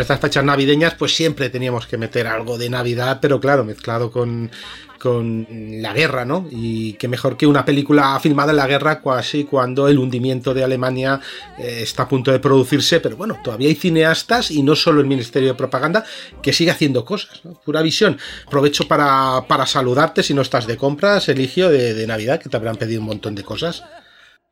Estas fechas navideñas, pues siempre teníamos que meter algo de Navidad, pero claro, mezclado con, con la guerra, ¿no? Y qué mejor que una película filmada en la guerra, casi cuando el hundimiento de Alemania eh, está a punto de producirse, pero bueno, todavía hay cineastas y no solo el Ministerio de Propaganda que sigue haciendo cosas, ¿no? Pura visión. Aprovecho para, para saludarte si no estás de compras, Eligio, de, de Navidad, que te habrán pedido un montón de cosas.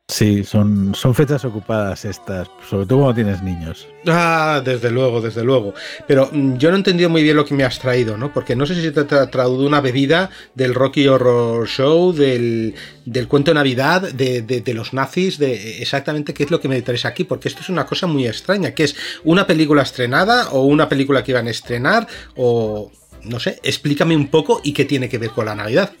Sí, son, son fechas ocupadas estas, sobre todo cuando tienes niños. Ah, desde luego, desde luego. Pero mm, yo no he entendido muy bien lo que me has traído, ¿no? Porque no sé si te ha traído una bebida del Rocky Horror Show, del, del cuento de Navidad, de, de, de, los nazis, de exactamente qué es lo que me traes aquí, porque esto es una cosa muy extraña, que es una película estrenada o una película que iban a estrenar o... No sé, explícame un poco y qué tiene que ver con la Navidad.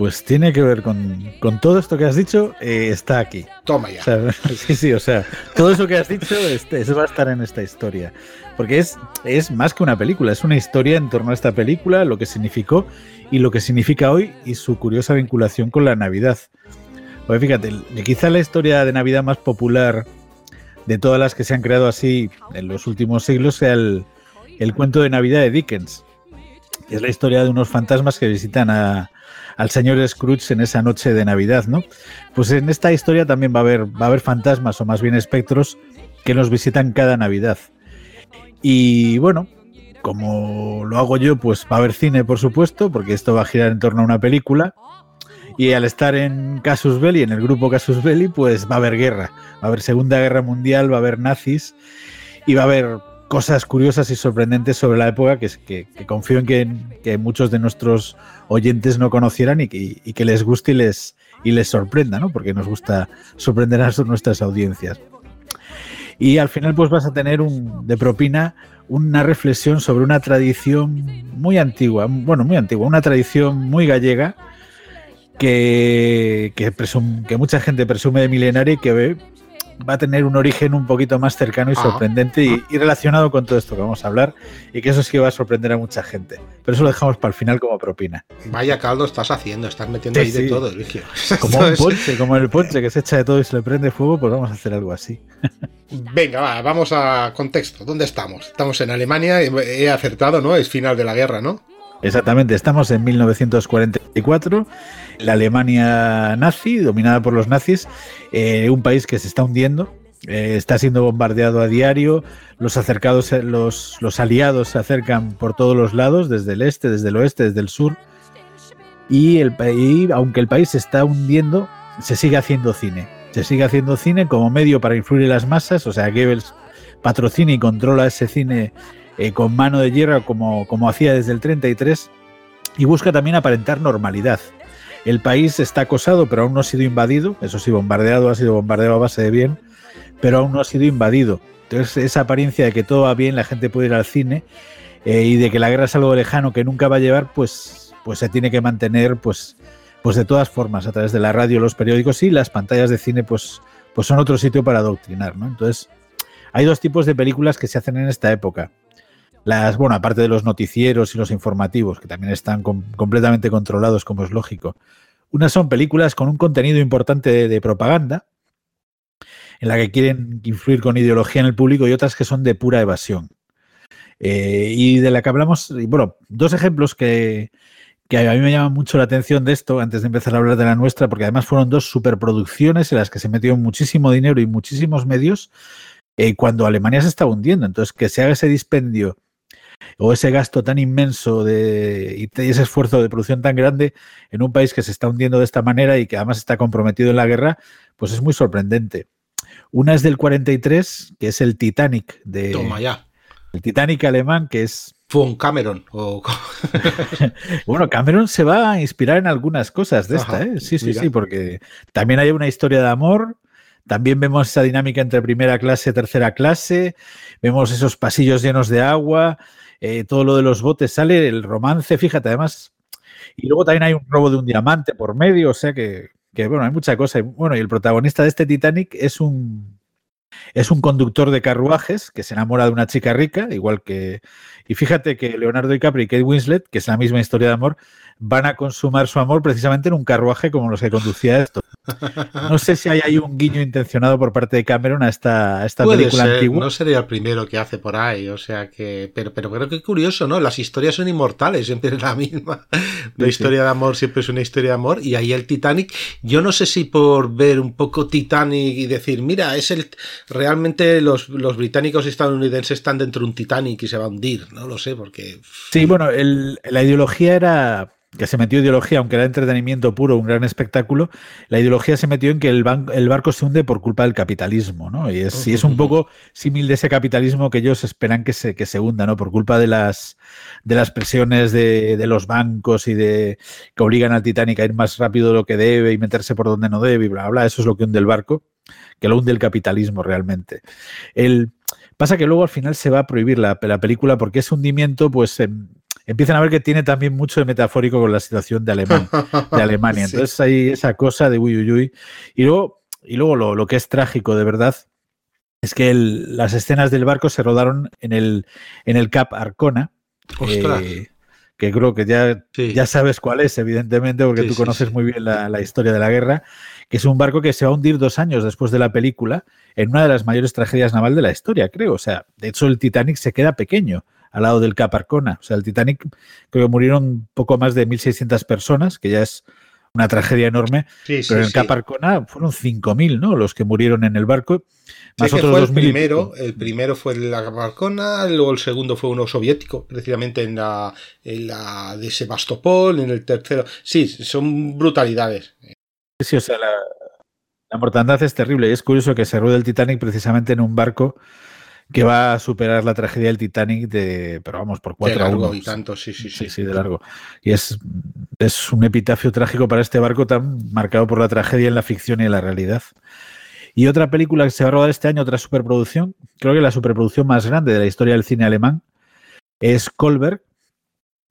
Pues tiene que ver con, con todo esto que has dicho, eh, está aquí. Toma ya. O sea, sí, sí, o sea, todo eso que has dicho, este, eso va a estar en esta historia. Porque es, es más que una película, es una historia en torno a esta película, lo que significó y lo que significa hoy y su curiosa vinculación con la Navidad. Pues fíjate, quizá la historia de Navidad más popular de todas las que se han creado así en los últimos siglos sea el, el cuento de Navidad de Dickens. Que es la historia de unos fantasmas que visitan a, al señor Scrooge en esa noche de Navidad, ¿no? Pues en esta historia también va a haber, va a haber fantasmas o más bien espectros que nos visitan cada Navidad. Y bueno, como lo hago yo, pues va a haber cine, por supuesto, porque esto va a girar en torno a una película. Y al estar en Casus Belli, en el grupo Casus Belli, pues va a haber guerra. Va a haber Segunda Guerra Mundial, va a haber nazis y va a haber cosas curiosas y sorprendentes sobre la época que, confío en que, muchos de nuestros oyentes no conocieran y que, les guste y les, sorprenda, ¿no? Porque nos gusta sorprender a nuestras audiencias. Y al final pues vas a tener de propina una reflexión sobre una tradición muy antigua, bueno, muy antigua, una tradición muy gallega que, que mucha gente presume de milenaria y que ve va a tener un origen un poquito más cercano y sorprendente y, y, relacionado con todo esto que vamos a hablar y que eso sí que va a sorprender a mucha gente. Pero eso lo dejamos para el final como propina. Vaya caldo estás haciendo, estás metiendo sí, ahí sí. de todo, Eligio. Como un ponche, como el ponche que se echa de todo y se le prende fuego, pues vamos a hacer algo así. Venga, va, vamos a contexto. ¿Dónde estamos? Estamos en Alemania, he acertado, ¿no? Es final de la guerra, ¿no? Exactamente, estamos en 1944, la Alemania nazi, dominada por los nazis, eh, un país que se está hundiendo, eh, está siendo bombardeado a diario, los acercados, los, los aliados se acercan por todos los lados, desde el este, desde el oeste, desde el sur, y, el, y aunque el país se está hundiendo, se sigue haciendo cine. Se sigue haciendo cine como medio para influir en las masas, o sea, Goebbels patrocina y controla ese cine eh, con mano de hierro como, como hacía desde el 33 y busca también aparentar normalidad. El país está acosado pero aún no ha sido invadido, eso sí, bombardeado, ha sido bombardeado a base de bien, pero aún no ha sido invadido. Entonces esa apariencia de que todo va bien, la gente puede ir al cine eh, y de que la guerra es algo lejano que nunca va a llevar, pues, pues se tiene que mantener pues, pues de todas formas a través de la radio, los periódicos y las pantallas de cine pues, pues son otro sitio para adoctrinar. Entonces hay dos tipos de películas que se hacen en esta época las, bueno, aparte de los noticieros y los informativos, que también están com completamente controlados, como es lógico. Unas son películas con un contenido importante de, propaganda, en la que quieren influir con ideología en el público, y otras que son de pura evasión. Eh, y de la que hablamos, y bueno, dos ejemplos que, que a mí me llaman mucho la atención de esto, antes de empezar a hablar de la nuestra, porque además fueron dos superproducciones en las que se metió muchísimo dinero y muchísimos medios eh, cuando Alemania se está hundiendo. Entonces, que se haga ese dispendio o ese gasto tan inmenso de, y ese esfuerzo de producción tan grande en un país que se está hundiendo de esta manera y que además está comprometido en la guerra, pues es muy sorprendente. Una es del 43, que es el Titanic de... Toma ya. El Titanic alemán, que es... Fue un Cameron. O... bueno, Cameron se va a inspirar en algunas cosas de esta, Ajá, ¿eh? Sí, sí, mira. sí, porque también hay una historia de amor, también vemos esa dinámica entre primera clase y tercera clase, vemos esos pasillos llenos de agua, eh, todo lo de los botes sale, el romance, fíjate, además. Y luego también hay un robo de un diamante por medio, o sea que, que bueno, hay mucha cosa. Bueno, y el protagonista de este Titanic es un, es un conductor de carruajes que se enamora de una chica rica, igual que... Y fíjate que Leonardo DiCaprio y Kate Winslet, que es la misma historia de amor, van a consumar su amor precisamente en un carruaje como los que conducía esto. No sé si hay ahí un guiño intencionado por parte de Cameron a esta, esta película antigua. No sería el primero que hace por ahí, o sea que. Pero, pero creo que curioso, ¿no? Las historias son inmortales, siempre es la misma. La historia de amor siempre es una historia de amor. Y ahí el Titanic, yo no sé si por ver un poco Titanic y decir, mira, es el. Realmente los, los británicos y estadounidenses están dentro de un Titanic y se va a hundir, no lo sé, porque. Sí, bueno, el, la ideología era que se metió ideología, aunque era entretenimiento puro, un gran espectáculo, la ideología se metió en que el, el barco se hunde por culpa del capitalismo, ¿no? Y es, es un poco símil de ese capitalismo que ellos esperan que se, que se hunda, ¿no? Por culpa de las, de las presiones de, de, los bancos y de que obligan al Titanic a ir más rápido de lo que debe y meterse por donde no debe y bla, bla, eso es lo que hunde el barco, que lo hunde el capitalismo realmente. El, pasa que luego al final se va a prohibir la, la película porque ese hundimiento, pues... En, empiezan a ver que tiene también mucho de metafórico con la situación de, de Alemania. Entonces hay esa cosa de uy, uy, uy. Y luego, y luego lo, lo que es trágico de verdad es que el, las escenas del barco se rodaron en el, en el Cap Arcona. Eh, que creo que ya, sí. ya sabes cuál es, evidentemente, porque sí, tú conoces sí, muy bien la, la, historia de la guerra, que es un barco que se va a hundir dos años después de la película en una de las mayores tragedias naval de la historia, creo. O sea, de hecho el Titanic se queda pequeño al lado del Cap Arcona. O sea, el Titanic creo que murieron poco más de 1.600 personas, que ya es una tragedia enorme, sí, pero en el Cap Arcona fueron 5.000, ¿no? Los que murieron en el barco. Más otros fue el primero, el primero fue el Cap Arcona, luego el segundo fue uno soviético, precisamente en la, en la de Sebastopol, en el tercero. Sí, son brutalidades. Sí, o sea, la, la mortandad es terrible y es curioso que se ruede el Titanic precisamente en un barco que va a superar la tragedia del Titanic de, pero vamos, por cuatro de largo y tanto, sí, sí, sí. Sí, sí, de largo. Y es, es un epitafio trágico para este barco tan marcado por la tragedia en la ficción y en la realidad. Y otra película que se va a rodar este año, otra superproducción, creo que la superproducción más grande de la historia del cine alemán, es Kolberg,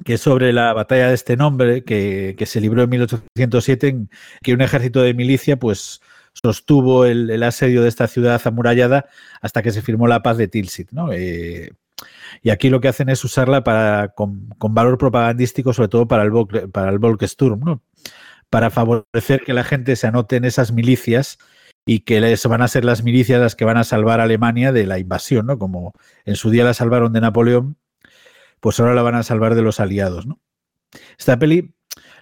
que es sobre la batalla de este nombre que, que se libró en 1807, en que un ejército de milicia, pues sostuvo el, asedio de esta ciudad amurallada hasta que se firmó la paz de Tilsit. ¿no? Eh, y aquí lo que hacen es usarla para, con, con, valor propagandístico, sobre todo para el, para el Volkssturm, ¿no? para favorecer que la gente se anote en esas milicias y que les van a ser las milicias las que van a salvar a Alemania de la invasión, ¿no? Como en su día la salvaron de Napoleón, pues ahora la van a salvar de los aliados, ¿no? Esta peli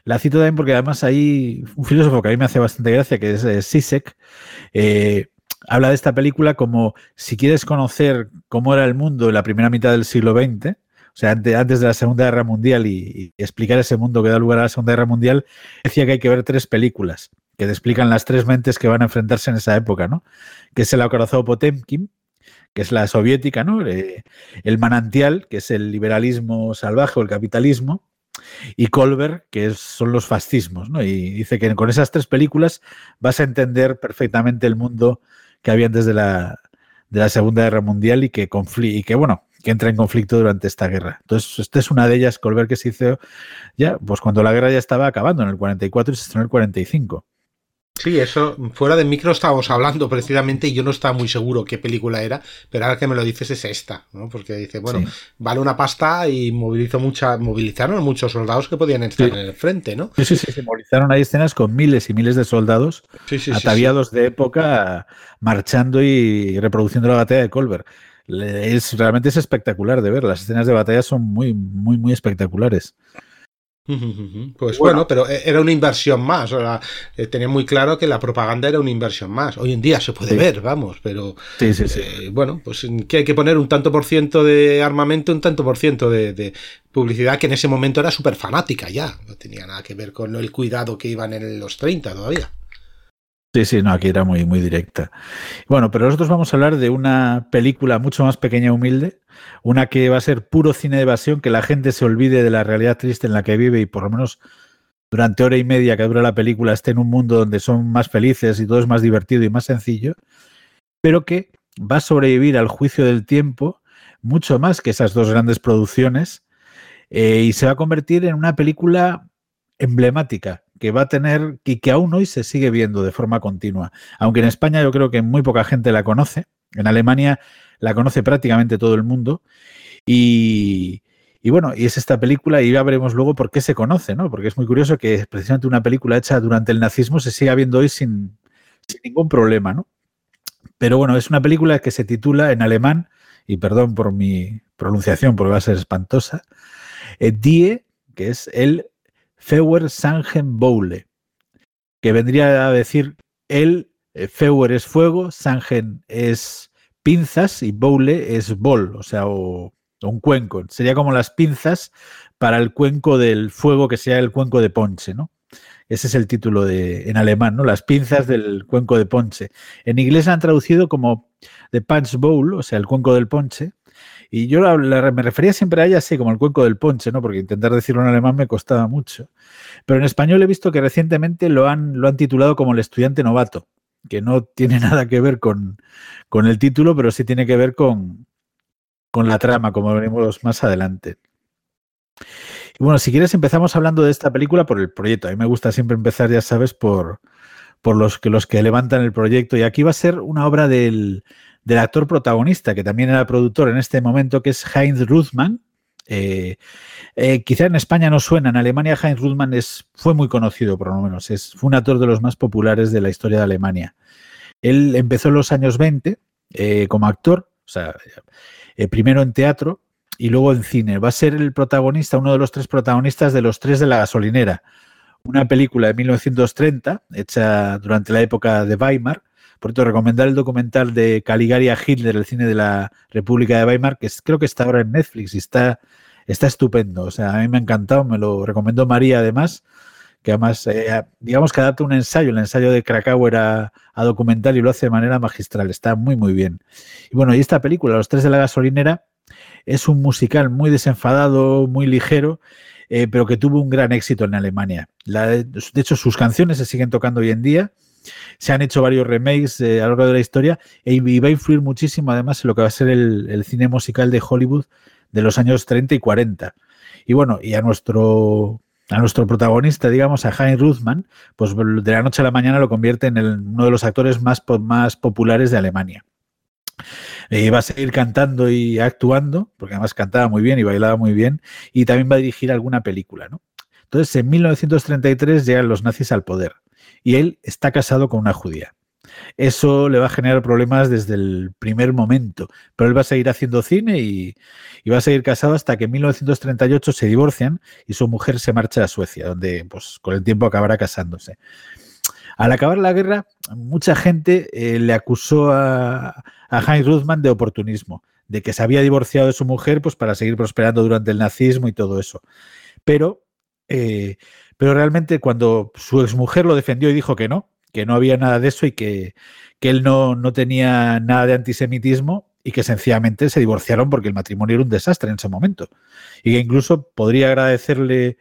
la cito también porque además hay un filósofo que a mí me hace bastante gracia, que es eh, Sisek, eh, habla de esta película como si quieres conocer cómo era el mundo en la primera mitad del siglo XX, o sea, antes, de la Segunda Guerra Mundial y, y, explicar ese mundo que da lugar a la Segunda Guerra Mundial, decía que hay que ver tres películas que te explican las tres mentes que van a enfrentarse en esa época, ¿no? Que es el acorazado Potemkin, que es la soviética, ¿no? El manantial, que es el liberalismo salvaje o el capitalismo, y Colbert, que son los fascismos, ¿no? Y dice que con esas tres películas vas a entender perfectamente el mundo que había antes de la, de la Segunda Guerra Mundial y que, y que, bueno, que entra en conflicto durante esta guerra. Entonces, esta es una de ellas, Colbert, que se hizo ya, pues cuando la guerra ya estaba acabando, en el 44 y se estrenó en el 45. Sí, eso, fuera de micro estábamos hablando precisamente y yo no estaba muy seguro qué película era, pero ahora que me lo dices es esta, ¿no? Porque dice, bueno, sí. vale una pasta y movilizó mucha, movilizaron a muchos soldados que podían estar sí. en el frente, ¿no? Sí, sí, sí, se movilizaron, hay escenas con miles y miles de soldados sí, ataviados de época marchando y reproduciendo la batalla de Colbert. Es, realmente es espectacular de ver, las escenas de batalla son muy, muy, muy espectaculares. Pues bueno, bueno, pero era una inversión más. O sea, eh, tenía muy claro que la propaganda era una inversión más. Hoy en día se puede sí. ver, vamos, pero sí, sí, eh, bueno, pues que hay que poner un tanto por ciento de armamento, un tanto por ciento de, de publicidad que en ese momento era súper fanática ya. No tenía nada que ver con el cuidado que iban en los 30 todavía. Sí, sí, no, aquí era muy, muy directa. Bueno, pero nosotros vamos a hablar de una película mucho más pequeña y humilde, una que va a ser puro cine de evasión, que la gente se olvide de la realidad triste en la que vive y por lo menos durante hora y media que dura la película esté en un mundo donde son más felices y todo es más divertido y más sencillo, pero que va a sobrevivir al juicio del tiempo mucho más que esas dos grandes producciones eh, y se va a convertir en una película emblemática que va a tener y que aún hoy se sigue viendo de forma continua. Aunque en España yo creo que muy poca gente la conoce, En Alemania la conoce prácticamente todo el mundo y, bueno, y es esta película y ya veremos luego por qué se conoce, ¿no? Porque es muy curioso que precisamente una película hecha durante el nazismo se siga viendo hoy sin, ningún problema, ¿no? Pero bueno, es una película que se titula en alemán, y perdón por mi pronunciación porque va a ser espantosa, eh, Die, que es el Feuer Sangen Boule, que vendría a decir el eh, Feuer es fuego, Sangen es pinzas y Boule es bol, o sea, o, un cuenco. Sería como las pinzas para el cuenco del fuego que sea el cuenco de Ponche, ¿no? Ese es el título de, en alemán, ¿no? Las pinzas del cuenco de Ponche. En inglés han traducido como The Punch Bowl, o sea, el cuenco del ponche. Y yo me refería siempre a ella así, como el cuenco del ponche, ¿no? Porque intentar decirlo en alemán me costaba mucho. Pero en español he visto que recientemente lo han, lo han titulado como el estudiante novato, que no tiene nada que ver con, el título, pero sí tiene que ver con, con la trama, como veremos más adelante. Y bueno, si quieres empezamos hablando de esta película por el proyecto. A mí me gusta siempre empezar, ya sabes, por, por los, que, los que levantan el proyecto. Y aquí va a ser una obra del, del actor protagonista, que también era productor en este momento, que es Heinz Ruthmann. Eh, eh, quizá en España no suena, en Alemania Heinz Ruthmann es, fue muy conocido, por lo menos. Es, fue un actor de los más populares de la historia de Alemania. Él empezó en los años 20 eh, como actor, o sea, primero en teatro y luego en cine. Va a ser el protagonista, uno de los tres protagonistas de Los Tres de la Gasolinera, una película de 1930 hecha durante la época de Weimar, por cierto, recomendar el documental de Caligari a Hitler, el cine de la República de Weimar, que creo que está ahora en Netflix y está, está estupendo. O sea, a mí me ha encantado, me lo recomendó María además, que además, eh, digamos que adapta un ensayo, el ensayo de Krakauer a, a, documental y lo hace de manera magistral, está muy, muy bien. Y bueno, y esta película, Los Tres de la Gasolinera, es un musical muy desenfadado, muy ligero, eh, pero que tuvo un gran éxito en Alemania. de hecho, sus canciones se siguen tocando hoy en día se han hecho varios remakes eh, a lo largo de la historia e y va a influir muchísimo además en lo que va a ser el, cine musical de Hollywood de los años 30 y 40. Y bueno, y a nuestro a nuestro protagonista, digamos, a Heinz Ruthman, pues de la noche a la mañana lo convierte en uno de los actores más, más populares de Alemania. Y va a seguir cantando y actuando, porque además cantaba muy bien y bailaba muy bien, y también va a dirigir alguna película, ¿no? Entonces, en 1933 llegan los nazis al poder y él está casado con una judía. Eso le va a generar problemas desde el primer momento, pero él va a seguir haciendo cine y, va a seguir casado hasta que en 1938 se divorcian y su mujer se marcha a Suecia, donde pues, con el tiempo acabará casándose. Al acabar la guerra, mucha gente eh, le acusó a, a Heinz Ruthmann de oportunismo, de que se había divorciado de su mujer pues, para seguir prosperando durante el nazismo y todo eso. Pero eh, pero realmente cuando su exmujer lo defendió y dijo que no, que no había nada de eso y que, él no, no, tenía nada de antisemitismo y que sencillamente se divorciaron porque el matrimonio era un desastre en ese momento. Y que incluso podría agradecerle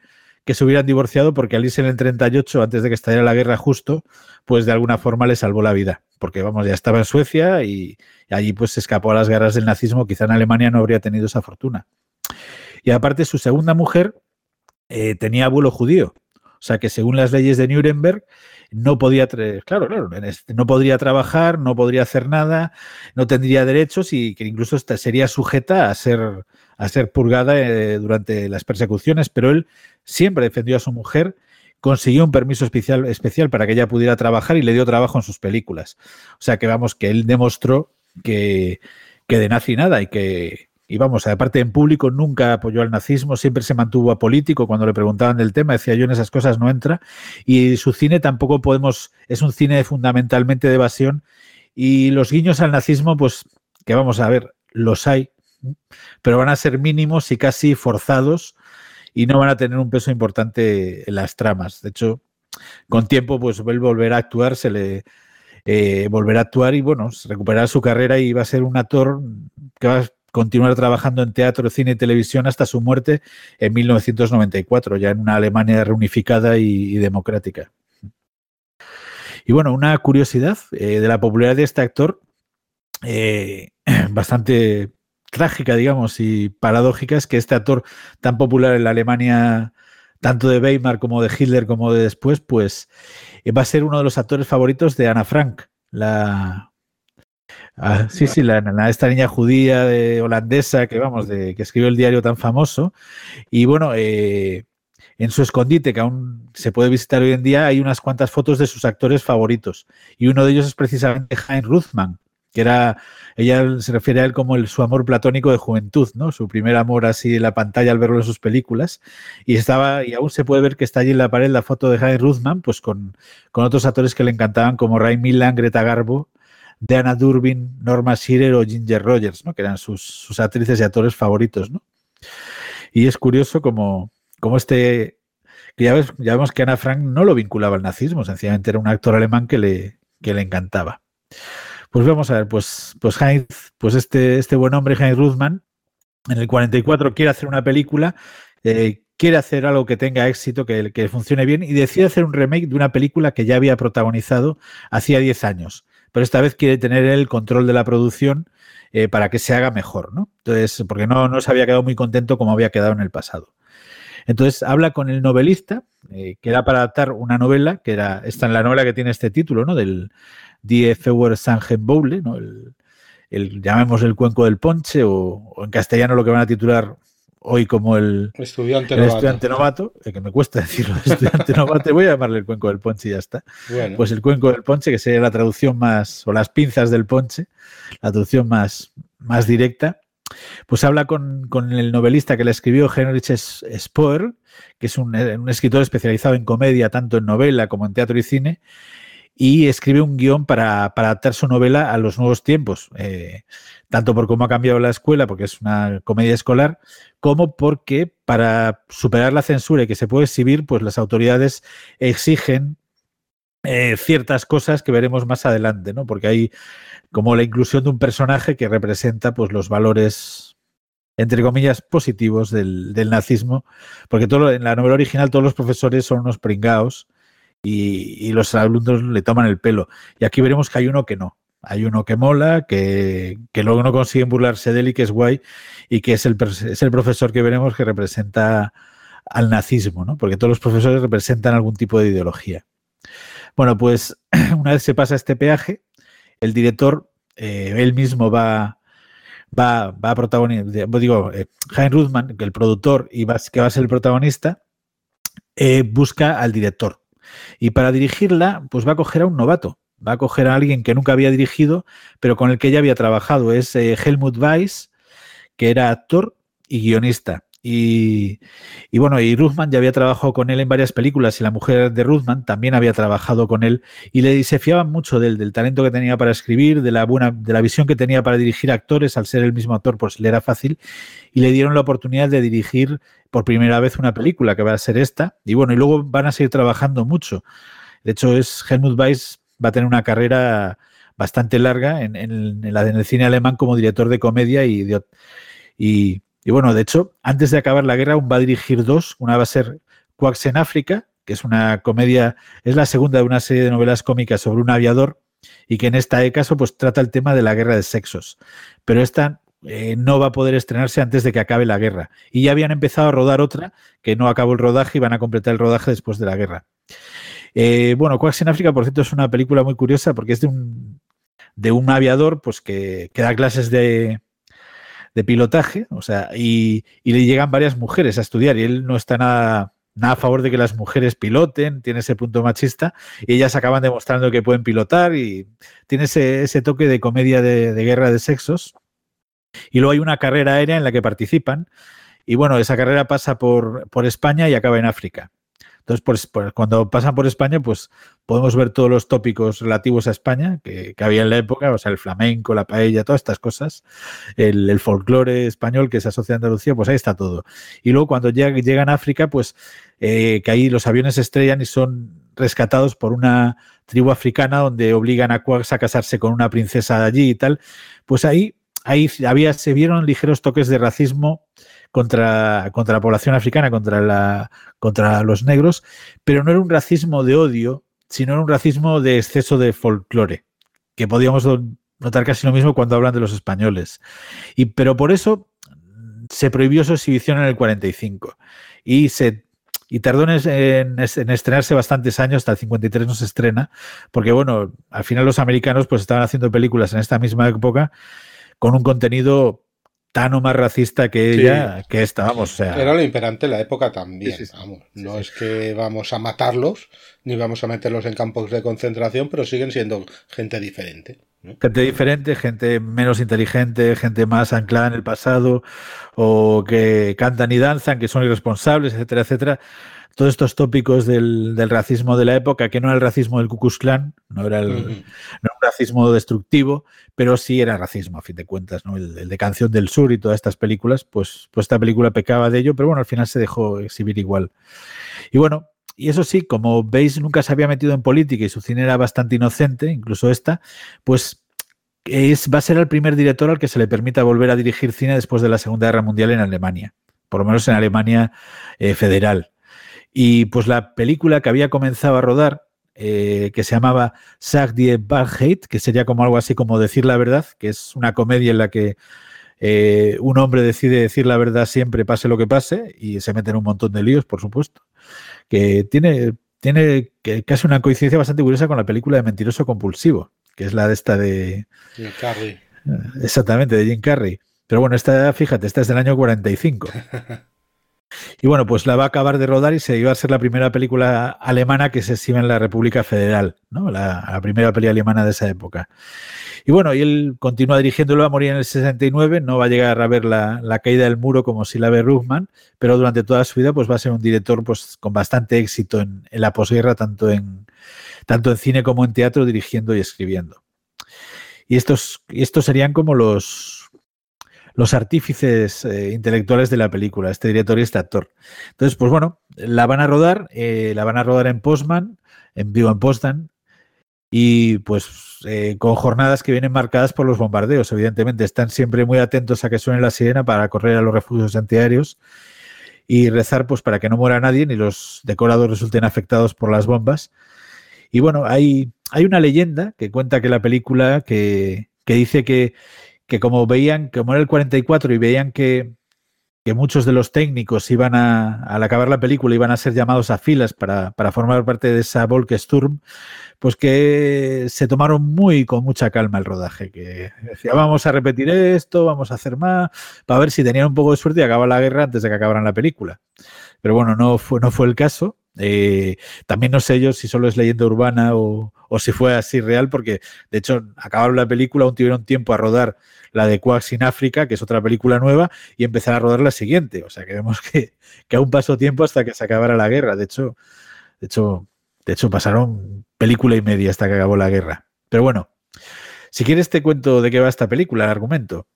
que se hubieran divorciado porque al irse en el 38, antes de que estallara la guerra justo, pues de alguna forma le salvó la vida. Porque vamos, ya estaba en Suecia y, allí pues se escapó a las guerras del nazismo. Quizá en Alemania no habría tenido esa fortuna. Y aparte su segunda mujer eh, tenía abuelo judío. Sea que según las leyes de Nuremberg no podía, claro, claro, este, no podría trabajar, no podría hacer nada, no tendría derechos y que incluso sería sujeta a ser, a ser purgada eh, durante las persecuciones, pero él siempre defendió a su mujer, consiguió un permiso especial, especial para que ella pudiera trabajar y le dio trabajo en sus películas. O sea que vamos, que él demostró que, que de nazi nada y que, y vamos, aparte en público nunca apoyó al nazismo, siempre se mantuvo apolítico. Cuando le preguntaban del tema, decía yo en esas cosas no entra. Y su cine tampoco podemos, es un cine fundamentalmente de evasión. Y los guiños al nazismo, pues, que vamos a ver, los hay, pero van a ser mínimos y casi forzados y no van a tener un peso importante en las tramas. De hecho, con tiempo, pues él volverá a actuar, se le eh, volverá a actuar y bueno, recuperará su carrera y va a ser un actor que va a continuar trabajando en teatro, cine y televisión hasta su muerte en 1994, ya en una Alemania reunificada y, democrática. Y bueno, una curiosidad eh, de la popularidad de este actor, eh, bastante trágica, digamos, y paradójica, es que este actor tan popular en la Alemania, tanto de Weimar como de Hitler como de después, pues eh, va a ser uno de los actores favoritos de Ana Frank, la, Ah, sí, sí, la, esta niña judía de, holandesa que vamos, de, que escribió el diario tan famoso. Y bueno, eh, en su escondite, que aún se puede visitar hoy en día, hay unas cuantas fotos de sus actores favoritos. Y uno de ellos es precisamente Heinz Ruthman, que era, ella se refiere a él como su amor platónico de juventud, ¿no? Su primer amor así en la pantalla al verlo en sus películas. Y estaba, y aún se puede ver que está allí en la pared la foto de Heinz Ruthman, pues con, con otros actores que le encantaban, como Ray Millan, Greta Garbo, Deanna Durbin, Norma Shearer o Ginger Rogers, ¿no? que eran sus, actrices y actores favoritos. ¿no? Y es curioso como, como este, que ya, ves, ya vemos que Ana Frank no lo vinculaba al nazismo, sencillamente era un actor alemán que le, que le encantaba. Pues vamos a ver, pues, pues Heinz, pues este, este buen hombre, Heinz Ruthman, en el 44 quiere hacer una película, eh, quiere hacer algo que tenga éxito, que, que funcione bien, y decide hacer un remake de una película que ya había protagonizado hacía 10 años pero esta vez quiere tener el control de la producción eh, para que se haga mejor, ¿no? Entonces, porque no, no se había quedado muy contento como había quedado en el pasado. Entonces habla con el novelista, eh, que era para adaptar una novela, que era esta en la novela que tiene este título, ¿no? Del Die Feuer Sangen Boule, ¿no? El, llamemos el cuenco del ponche, o, en castellano lo que van a titular hoy como el estudiante novato, el que me cuesta decirlo, estudiante novato, voy a llamarle el cuenco del ponche y ya está. Pues el cuenco del ponche, que sería la traducción más, o las pinzas del ponche, la traducción más, más directa, pues habla con, el novelista que le escribió, Heinrich Spoer, que es un, un escritor especializado en comedia, tanto en novela como en teatro y cine, y escribe un guion para, adaptar su novela a los nuevos tiempos, eh, tanto por cómo ha cambiado la escuela, porque es una comedia escolar, como porque para superar la censura y que se puede exhibir, pues las autoridades exigen eh, ciertas cosas que veremos más adelante, ¿no? Porque hay como la inclusión de un personaje que representa pues los valores entre comillas, positivos del, nazismo, porque en la novela original todos los profesores son unos pringaos y, los alumnos le toman el pelo. Y aquí veremos que hay uno que no. Hay uno que mola, que, luego no consiguen burlarse de él y que es guay, y que es el, es el profesor que veremos que representa al nazismo, ¿no? Porque todos los profesores representan algún tipo de ideología. Bueno, pues una vez se pasa este peaje, el director, eh, él mismo va, va, va a protagonizar, digo, eh, Heinz Ruthman, el productor y que va a ser el protagonista, eh, busca al director. Y para dirigirla, pues va a coger a un novato, va a coger a alguien que nunca había dirigido, pero con el que ya había trabajado. Es eh, Helmut Weiss, que era actor y guionista. Y, bueno, y Ruthman ya había trabajado con él en varias películas y la mujer de Ruthman también había trabajado con él y le se mucho de él, del talento que tenía para escribir, de la buena, de la visión que tenía para dirigir actores, al ser el mismo actor, pues le era fácil y le dieron la oportunidad de dirigir por primera vez una película que va a ser esta y bueno, y luego van a seguir trabajando mucho. De hecho, es Helmut Weiss va a tener una carrera bastante larga en, la, en el cine alemán como director de comedia y, y y bueno, de hecho, antes de acabar la guerra, aún va a dirigir dos. Una va a ser Quacks en África, que es una comedia, es la segunda de una serie de novelas cómicas sobre un aviador y que en este caso pues trata el tema de la guerra de sexos. Pero esta eh, no va a poder estrenarse antes de que acabe la guerra. Y ya habían empezado a rodar otra que no acabó el rodaje y van a completar el rodaje después de la guerra. Eh, bueno, Quacks en África, por cierto, es una película muy curiosa porque es de un, aviador pues que, que da clases de, de pilotaje, o sea, y, le llegan varias mujeres a estudiar y él no está nada, nada a favor de que las mujeres piloten, tiene ese punto machista, y ellas acaban demostrando que pueden pilotar y tiene ese, toque de comedia de, de, guerra de sexos. Y luego hay una carrera aérea en la que participan, y bueno, esa carrera pasa por, por España y acaba en África. Entonces, pues, pues, cuando pasan por España, pues podemos ver todos los tópicos relativos a España que, había en la época, o sea, el flamenco, la paella, todas estas cosas, el, folclore español que se asocia a Andalucía, pues ahí está todo. Y luego cuando llegan a África, pues eh, que ahí los aviones estrellan y son rescatados por una tribu africana donde obligan a Quags a casarse con una princesa de allí y tal, pues ahí, ahí había, se vieron ligeros toques de racismo contra, contra la población africana, contra, la, contra los negros, pero no era un racismo de odio, sino era un racismo de exceso de folclore, que podíamos notar casi lo mismo cuando hablan de los españoles. Y, pero por eso se prohibió su exhibición en el 45 y se, y tardó en, estrenarse bastantes años, hasta el 53 no se estrena, porque bueno, al final los americanos pues estaban haciendo películas en esta misma época con un contenido tan o más racista que ella, que esta, vamos. O sea, Era lo imperante en la época también, vamos. No es que vamos a matarlos, ni vamos a meterlos en campos de concentración, pero siguen siendo gente diferente. Gente diferente, gente menos inteligente, gente más anclada en el pasado, o que cantan y danzan, que son irresponsables, etcétera, etcétera. Todos estos tópicos del, racismo de la época, que no era el racismo del Ku Klux Klan, no era, el, racismo destructivo, pero sí era racismo, a fin de cuentas, ¿no? El, de Canción del Sur y todas estas películas, pues, pues esta película pecaba de ello, pero bueno, al final se dejó exhibir igual. Y bueno, y eso sí, como veis, nunca se había metido en política y su cine era bastante inocente, incluso esta, pues es, va a ser el primer director al que se le permita volver a dirigir cine después de la Segunda Guerra Mundial en Alemania, por lo menos en Alemania eh, federal. Y pues la película que había comenzado a rodar, eh, que se llamaba Sag die Wahrheit, que sería como algo así como decir la verdad, que es una comedia en la que eh, un hombre decide decir la verdad siempre, pase lo que pase, y se mete en un montón de líos, por supuesto que tiene, tiene casi una coincidencia bastante curiosa con la película de Mentiroso Compulsivo, que es la de esta de... Jim Carrey. Eh, exactamente, de Jim Carrey. Pero bueno, esta, fíjate, esta es del año 45. Y bueno, pues la va a acabar de rodar y se iba a ser la primera película alemana que se exhibe en la República Federal, ¿no? La, primera película alemana de esa época. Y bueno, y él continúa dirigiéndolo a morir en el 69, no va a llegar a ver la, caída del muro como si la ve Ruchman, pero durante toda su vida pues va a ser un director pues, con bastante éxito en, la posguerra, tanto en, tanto en cine como en teatro, dirigiendo y escribiendo. Y estos, estos serían como los, los artífices eh, intelectuales de la película, este director y este actor. Entonces, pues bueno, la van a rodar, eh, la van a rodar en Postman, en vivo en Postan, y pues eh, con jornadas que vienen marcadas por los bombardeos. Evidentemente, están siempre muy atentos a que suene la sirena para correr a los refugios antiaéreos y rezar pues para que no muera nadie ni los decorados resulten afectados por las bombas. Y bueno, hay, hay una leyenda que cuenta que la película que, que dice que, que como veían, como era el 44 y veían que, que muchos de los técnicos iban a, al acabar la película, iban a ser llamados a filas para, para formar parte de esa Volksturm, pues que se tomaron muy con mucha calma el rodaje, que decía, vamos a repetir esto, vamos a hacer más, para ver si tenían un poco de suerte y acaba la guerra antes de que acabaran la película. Pero bueno, no fue, no fue el caso. Eh, también no sé yo si solo es leyenda urbana o, o, si fue así real, porque de hecho acabaron la película, aún tuvieron tiempo a rodar la de Quacks in África, que es otra película nueva, y empezar a rodar la siguiente. O sea que vemos que, que aún pasó tiempo hasta que se acabara la guerra. De hecho, de hecho, de hecho, pasaron película y media hasta que acabó la guerra. Pero bueno, si quieres te cuento de qué va esta película, el argumento.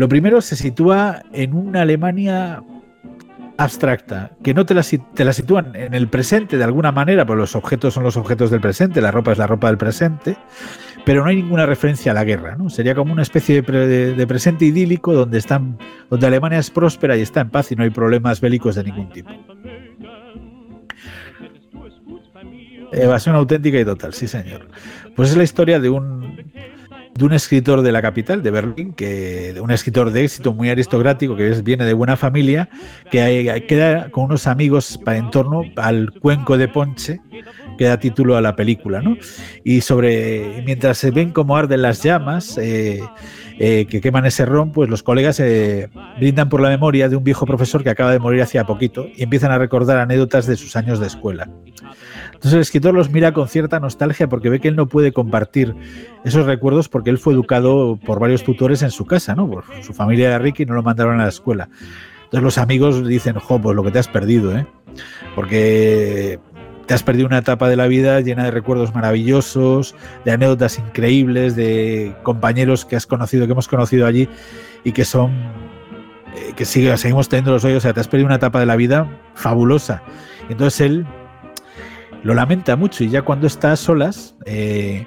Lo primero se sitúa en una Alemania abstracta, que no te la, te la sitúan en el presente de alguna manera, pues los objetos son los objetos del presente, la ropa es la ropa del presente, pero no hay ninguna referencia a la guerra, ¿no? Sería como una especie de, presente idílico donde están, donde Alemania es próspera y está en paz y no hay problemas bélicos de ningún tipo. Evasión auténtica y total, sí señor. Pues es la historia de un de un escritor de la capital, de Berlín, que un escritor de éxito muy aristocrático, que viene de buena familia, que queda con unos amigos para en torno al cuenco de Ponche, que da título a la película, ¿no? Y sobre, mientras se ven cómo arden las llamas, eh, eh, que queman ese ron, pues los colegas eh, brindan por la memoria de un viejo profesor que acaba de morir hacía poquito y empiezan a recordar anécdotas de sus años de escuela. Entonces el escritor los mira con cierta nostalgia porque ve que él no puede compartir esos recuerdos porque él fue educado por varios tutores en su casa, ¿no? Por su familia era rica y no lo mandaron a la escuela. Entonces los amigos dicen, jo, pues lo que te has perdido, ¿eh? Porque te has perdido una etapa de la vida llena de recuerdos maravillosos, de anécdotas increíbles, de compañeros que has conocido, que hemos conocido allí y que son eh, que sigue, seguimos teniendo los hoyos, o sea, te has perdido una etapa de la vida fabulosa. Entonces él lo lamenta mucho y ya cuando está a solas, eh,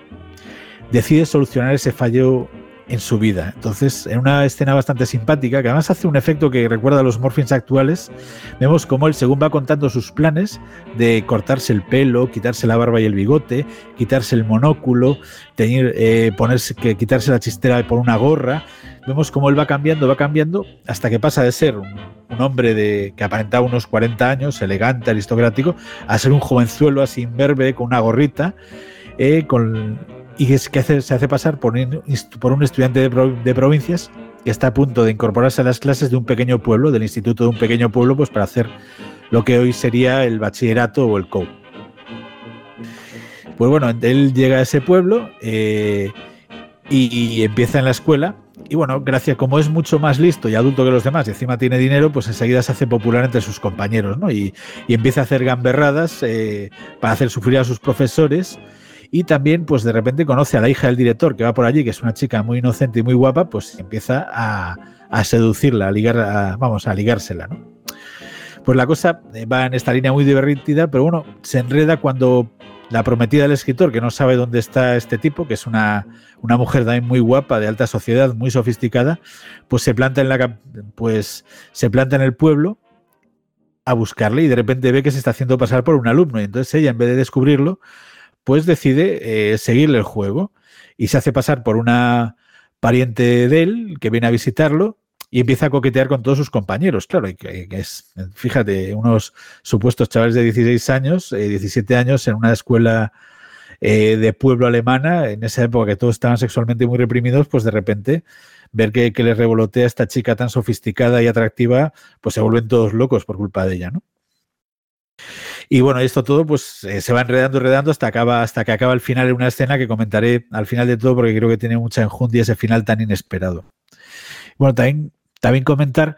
decide solucionar ese fallo en su vida. Entonces, en una escena bastante simpática, que además hace un efecto que recuerda a los Morphins actuales, vemos cómo él, según va contando sus planes de cortarse el pelo, quitarse la barba y el bigote, quitarse el monóculo, eh, ponerse, que, quitarse la chistera por una gorra, vemos cómo él va cambiando, va cambiando, hasta que pasa de ser un, hombre de, que aparentaba unos 40 años, elegante, aristocrático, a ser un jovenzuelo así imberbe, con una gorrita, eh, con y es que se hace pasar por un, estudiante de, provincias que está a punto de incorporarse a las clases de un pequeño pueblo, del instituto de un pequeño pueblo, pues para hacer lo que hoy sería el bachillerato o el COU. Pues bueno, él llega a ese pueblo eh, y, empieza en la escuela. Y bueno, gracias, como es mucho más listo y adulto que los demás y encima tiene dinero, pues enseguida se hace popular entre sus compañeros, ¿no? Y, empieza a hacer gamberradas eh, para hacer sufrir a sus profesores y también, pues de repente conoce a la hija del director que va por allí, que es una chica muy inocente y muy guapa, pues empieza a, seducirla, a ligar, vamos, a ligársela, ¿no? Pues la cosa va en esta línea muy divertida, pero bueno, se enreda cuando la prometida del escritor, que no sabe dónde está este tipo, que es una, una mujer también muy guapa, de alta sociedad, muy sofisticada, pues se planta en la pues se planta en el pueblo a buscarle y de repente ve que se está haciendo pasar por un alumno. Y entonces ella, en vez de descubrirlo, pues decide eh, seguirle el juego y se hace pasar por una pariente de él que viene a visitarlo y empieza a coquetear con todos sus compañeros, claro, y que, es, fíjate, unos supuestos chavales de 16 años, 17 eh, años en una escuela eh, de pueblo alemana, en esa época que todos estaban sexualmente muy reprimidos, pues de repente ver que, que les revolotea a esta chica tan sofisticada y atractiva, pues se vuelven todos locos por culpa de ella, ¿no? Y bueno, esto todo pues eh, se va enredando, enredando hasta, acaba, hasta que acaba el final en una escena que comentaré al final de todo porque creo que tiene mucha enjundia ese final tan inesperado. Bueno, también, también comentar,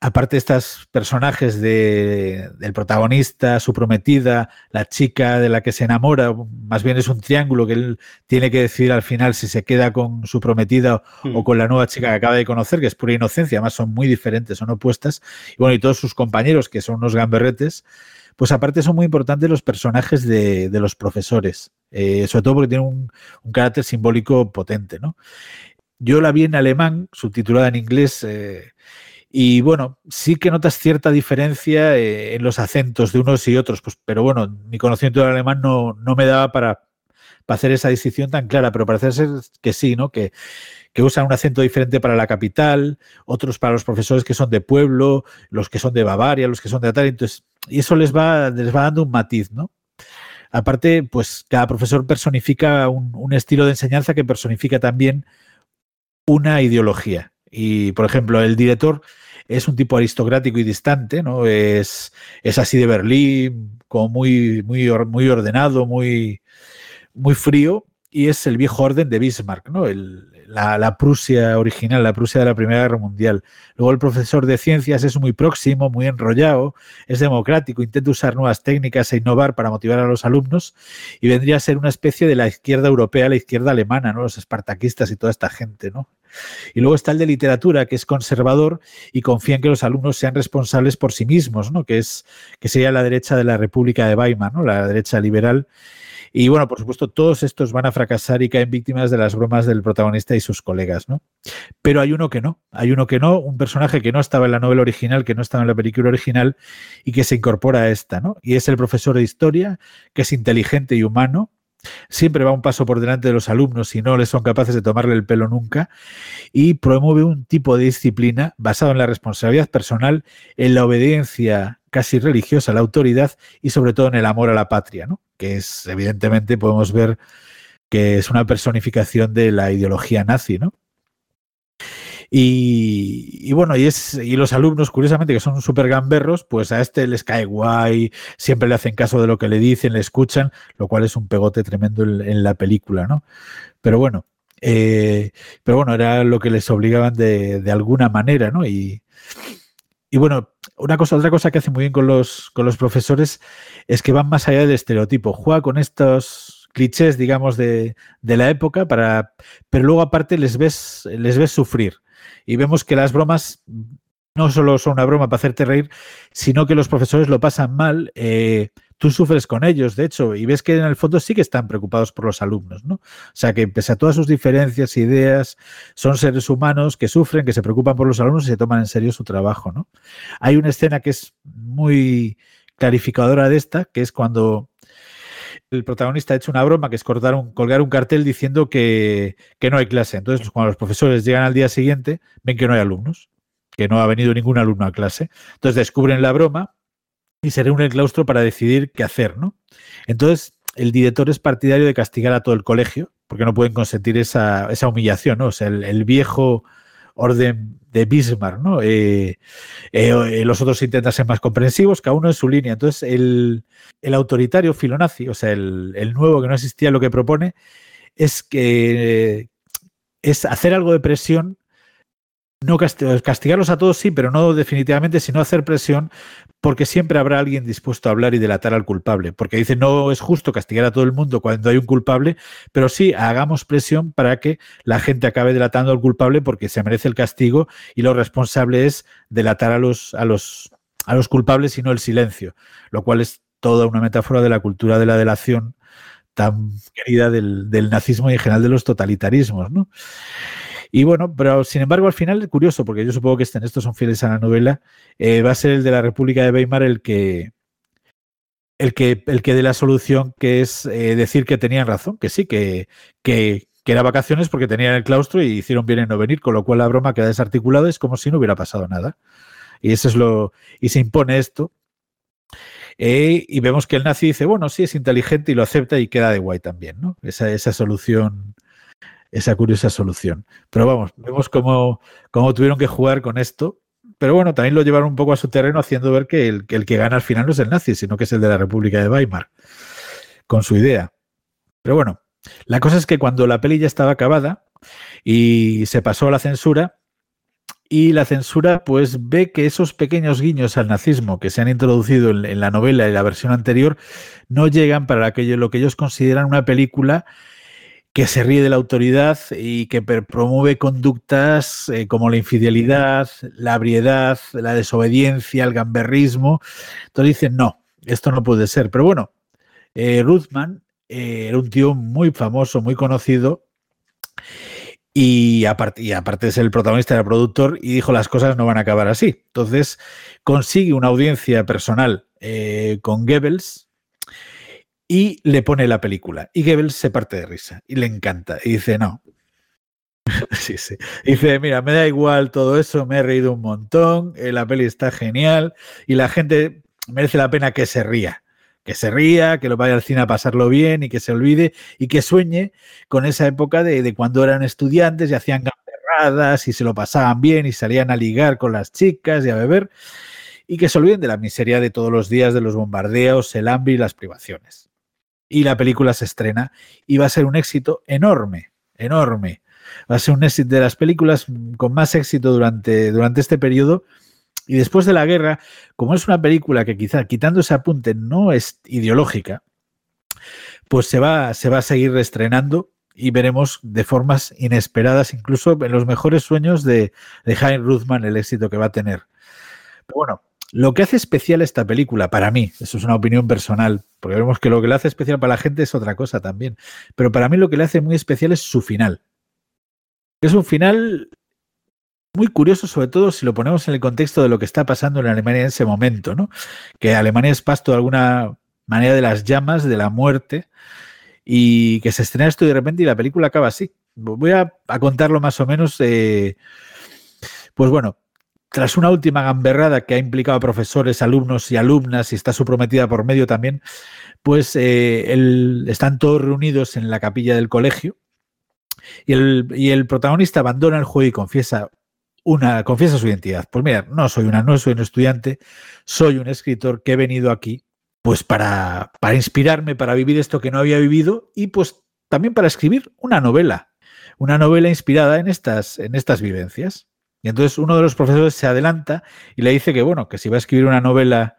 aparte de estos personajes de, del protagonista, su prometida, la chica de la que se enamora, más bien es un triángulo que él tiene que decidir al final si se queda con su prometida o hmm. con la nueva chica que acaba de conocer, que es pura inocencia, además son muy diferentes, son opuestas. Y bueno, y todos sus compañeros, que son unos gamberretes, pues aparte son muy importantes los personajes de, los profesores, eh, sobre todo porque tienen un, carácter simbólico potente, ¿no? Yo la vi en alemán, subtitulada en inglés, eh, y bueno, sí que notas cierta diferencia eh, en los acentos de unos y otros, pues, pero bueno, mi conocimiento del alemán no, no me daba para, para, hacer esa distinción tan clara, pero parece ser que sí, ¿no? Que, que usan un acento diferente para la capital, otros para los profesores que son de pueblo, los que son de Bavaria, los que son de tal. Entonces, y eso les va, les va dando un matiz, ¿no? Aparte, pues cada profesor personifica un, estilo de enseñanza que personifica también una ideología. Y, por ejemplo, el director es un tipo aristocrático y distante, ¿no? Es, es así de Berlín, como muy, muy, muy ordenado, muy, muy frío, y es el viejo orden de Bismarck, ¿no? El, la, Prusia original, la Prusia de la Primera Guerra Mundial. Luego el profesor de ciencias es muy próximo, muy enrollado, es democrático, intenta usar nuevas técnicas e innovar para motivar a los alumnos y vendría a ser una especie de la izquierda europea, la izquierda alemana, ¿no? los espartaquistas y toda esta gente. ¿no? Y luego está el de literatura, que es conservador y confía en que los alumnos sean responsables por sí mismos, ¿no? que, es, que sería la derecha de la República de Weimar, ¿no? la derecha liberal y bueno, por supuesto, todos estos van a fracasar y caen víctimas de las bromas del protagonista y sus colegas, ¿no? Pero hay uno que no, hay uno que no, un personaje que no estaba en la novela original, que no estaba en la película original y que se incorpora a esta, ¿no? Y es el profesor de historia, que es inteligente y humano, siempre va un paso por delante de los alumnos y no les son capaces de tomarle el pelo nunca y promueve un tipo de disciplina basado en la responsabilidad personal, en la obediencia casi religiosa a la autoridad y sobre todo en el amor a la patria, ¿no? que es evidentemente podemos ver que es una personificación de la ideología nazi, ¿no? Y, bueno, y, es, y los alumnos, curiosamente, que son súper gamberros, pues a este les cae guay, siempre le hacen caso de lo que le dicen, le escuchan, lo cual es un pegote tremendo en, la película, ¿no? Pero bueno, eh, pero bueno, era lo que les obligaban de, de alguna manera, ¿no? Y, bueno, una cosa, otra cosa que hace muy bien con los, profesores es que van más allá del estereotipo. Juega con estos clichés, digamos, de, la época, pero luego aparte les ves, les ves sufrir. Y vemos que las bromas no solo son una broma para hacerte reír, sino que los profesores lo pasan mal. Eh, tú sufres con ellos, de hecho, y ves que en el fondo sí que están preocupados por los alumnos, ¿no? O sea, que pese a todas sus diferencias, ideas, son seres humanos que sufren, que se preocupan por los alumnos y se toman en serio su trabajo, ¿no? Hay una escena que es muy clarificadora de esta, que es cuando el protagonista ha hecho una broma, que es cortar un, colgar un cartel diciendo que, que no hay clase. Entonces, cuando los profesores llegan al día siguiente, ven que no hay alumnos, que no ha venido ningún alumno a clase. Entonces descubren la broma y se reúne el claustro para decidir qué hacer, ¿no? Entonces, el director es partidario de castigar a todo el colegio, porque no pueden consentir esa, humillación, ¿no? O sea, el, viejo orden de Bismarck, ¿no? Eh, eh, los otros intentan ser más comprensivos, cada uno en su línea. Entonces, el, autoritario filonazi, o sea, el, el, nuevo que no existía, lo que propone es que es hacer algo de presión no castigarlos a todos sí, pero no definitivamente, sino hacer presión, porque siempre habrá alguien dispuesto a hablar y delatar al culpable. Porque dice, no es justo castigar a todo el mundo cuando hay un culpable, pero sí hagamos presión para que la gente acabe delatando al culpable porque se merece el castigo y lo responsable es delatar a los, a los, a los culpables y no el silencio, lo cual es toda una metáfora de la cultura de la delación tan querida del, del nazismo y en general de los totalitarismos, ¿no? Y bueno, pero sin embargo, al final, curioso, porque yo supongo que estén, estos son fieles a la novela, eh, va a ser el de la República de Weimar el que, el que, el que dé la solución, que es eh, decir que tenían razón, que sí, que, que, que, era vacaciones porque tenían el claustro y hicieron bien en no venir, con lo cual la broma queda desarticulada, es como si no hubiera pasado nada. Y eso es lo. Y se impone esto. Eh, y vemos que el nazi dice, bueno, sí, es inteligente y lo acepta y queda de guay también, ¿no? Esa, esa solución esa curiosa solución. Pero vamos, vemos cómo, cómo, tuvieron que jugar con esto. Pero bueno, también lo llevaron un poco a su terreno haciendo ver que el, que gana al final no es el nazi, sino que es el de la República de Weimar, con su idea. Pero bueno, la cosa es que cuando la peli ya estaba acabada y se pasó a la censura, y la censura pues ve que esos pequeños guiños al nazismo que se han introducido en, en la novela y la versión anterior no llegan para aquello, lo que ellos consideran una película que se ríe de la autoridad y que promueve conductas eh, como la infidelidad, la abriedad, la desobediencia, el gamberrismo. Entonces dicen, no, esto no puede ser. Pero bueno, eh, Ruthman eh, era un tío muy famoso, muy conocido. Y aparte, y aparte de ser el protagonista, era productor y dijo las cosas no van a acabar así. Entonces consigue una audiencia personal con Goebbels, y le pone la película. Y Goebbels se parte de risa y le encanta. Y dice, no. sí, sí. dice, mira, me da igual todo eso, me he reído un montón, eh, la peli está genial y la gente merece la pena que se ría. Que se ría, que lo vaya al cine a pasarlo bien y que se olvide y que sueñe con esa época de, de cuando eran estudiantes y hacían gamberradas y se lo pasaban bien y salían a ligar con las chicas y a beber y que se olviden de la miseria de todos los días de los bombardeos, el hambre y las privaciones y la película se estrena y va a ser un éxito enorme, enorme. Va a ser un éxito de las películas con más éxito durante, durante este periodo. Y después de la guerra, como es una película que quizá quitando ese apunte no es ideológica, pues se va, se va a seguir reestrenando y veremos de formas inesperadas, incluso en los mejores sueños de, de Ruthman, el éxito que va a tener. Pero bueno, lo que hace especial esta película, para mí, eso es una opinión personal, porque vemos que lo que le hace especial para la gente es otra cosa también, pero para mí lo que le hace muy especial es su final. Es un final muy curioso, sobre todo si lo ponemos en el contexto de lo que está pasando en Alemania en ese momento, ¿no? Que Alemania es pasto de alguna manera de las llamas, de la muerte, y que se estrena esto de repente y la película acaba así. Voy a, contarlo más o menos. Eh, pues bueno, tras una última gamberrada que ha implicado a profesores, alumnos y alumnas, y está su prometida por medio también, pues eh, están todos reunidos en la capilla del colegio y el, protagonista abandona el juego y confiesa, una, confiesa su identidad. Pues mira, no soy una, no soy un estudiante, soy un escritor que he venido aquí pues para, para inspirarme, para vivir esto que no había vivido y pues también para escribir una novela, una novela inspirada en estas, en estas vivencias. Y entonces uno de los profesores se adelanta y le dice que, bueno, que si va a escribir una novela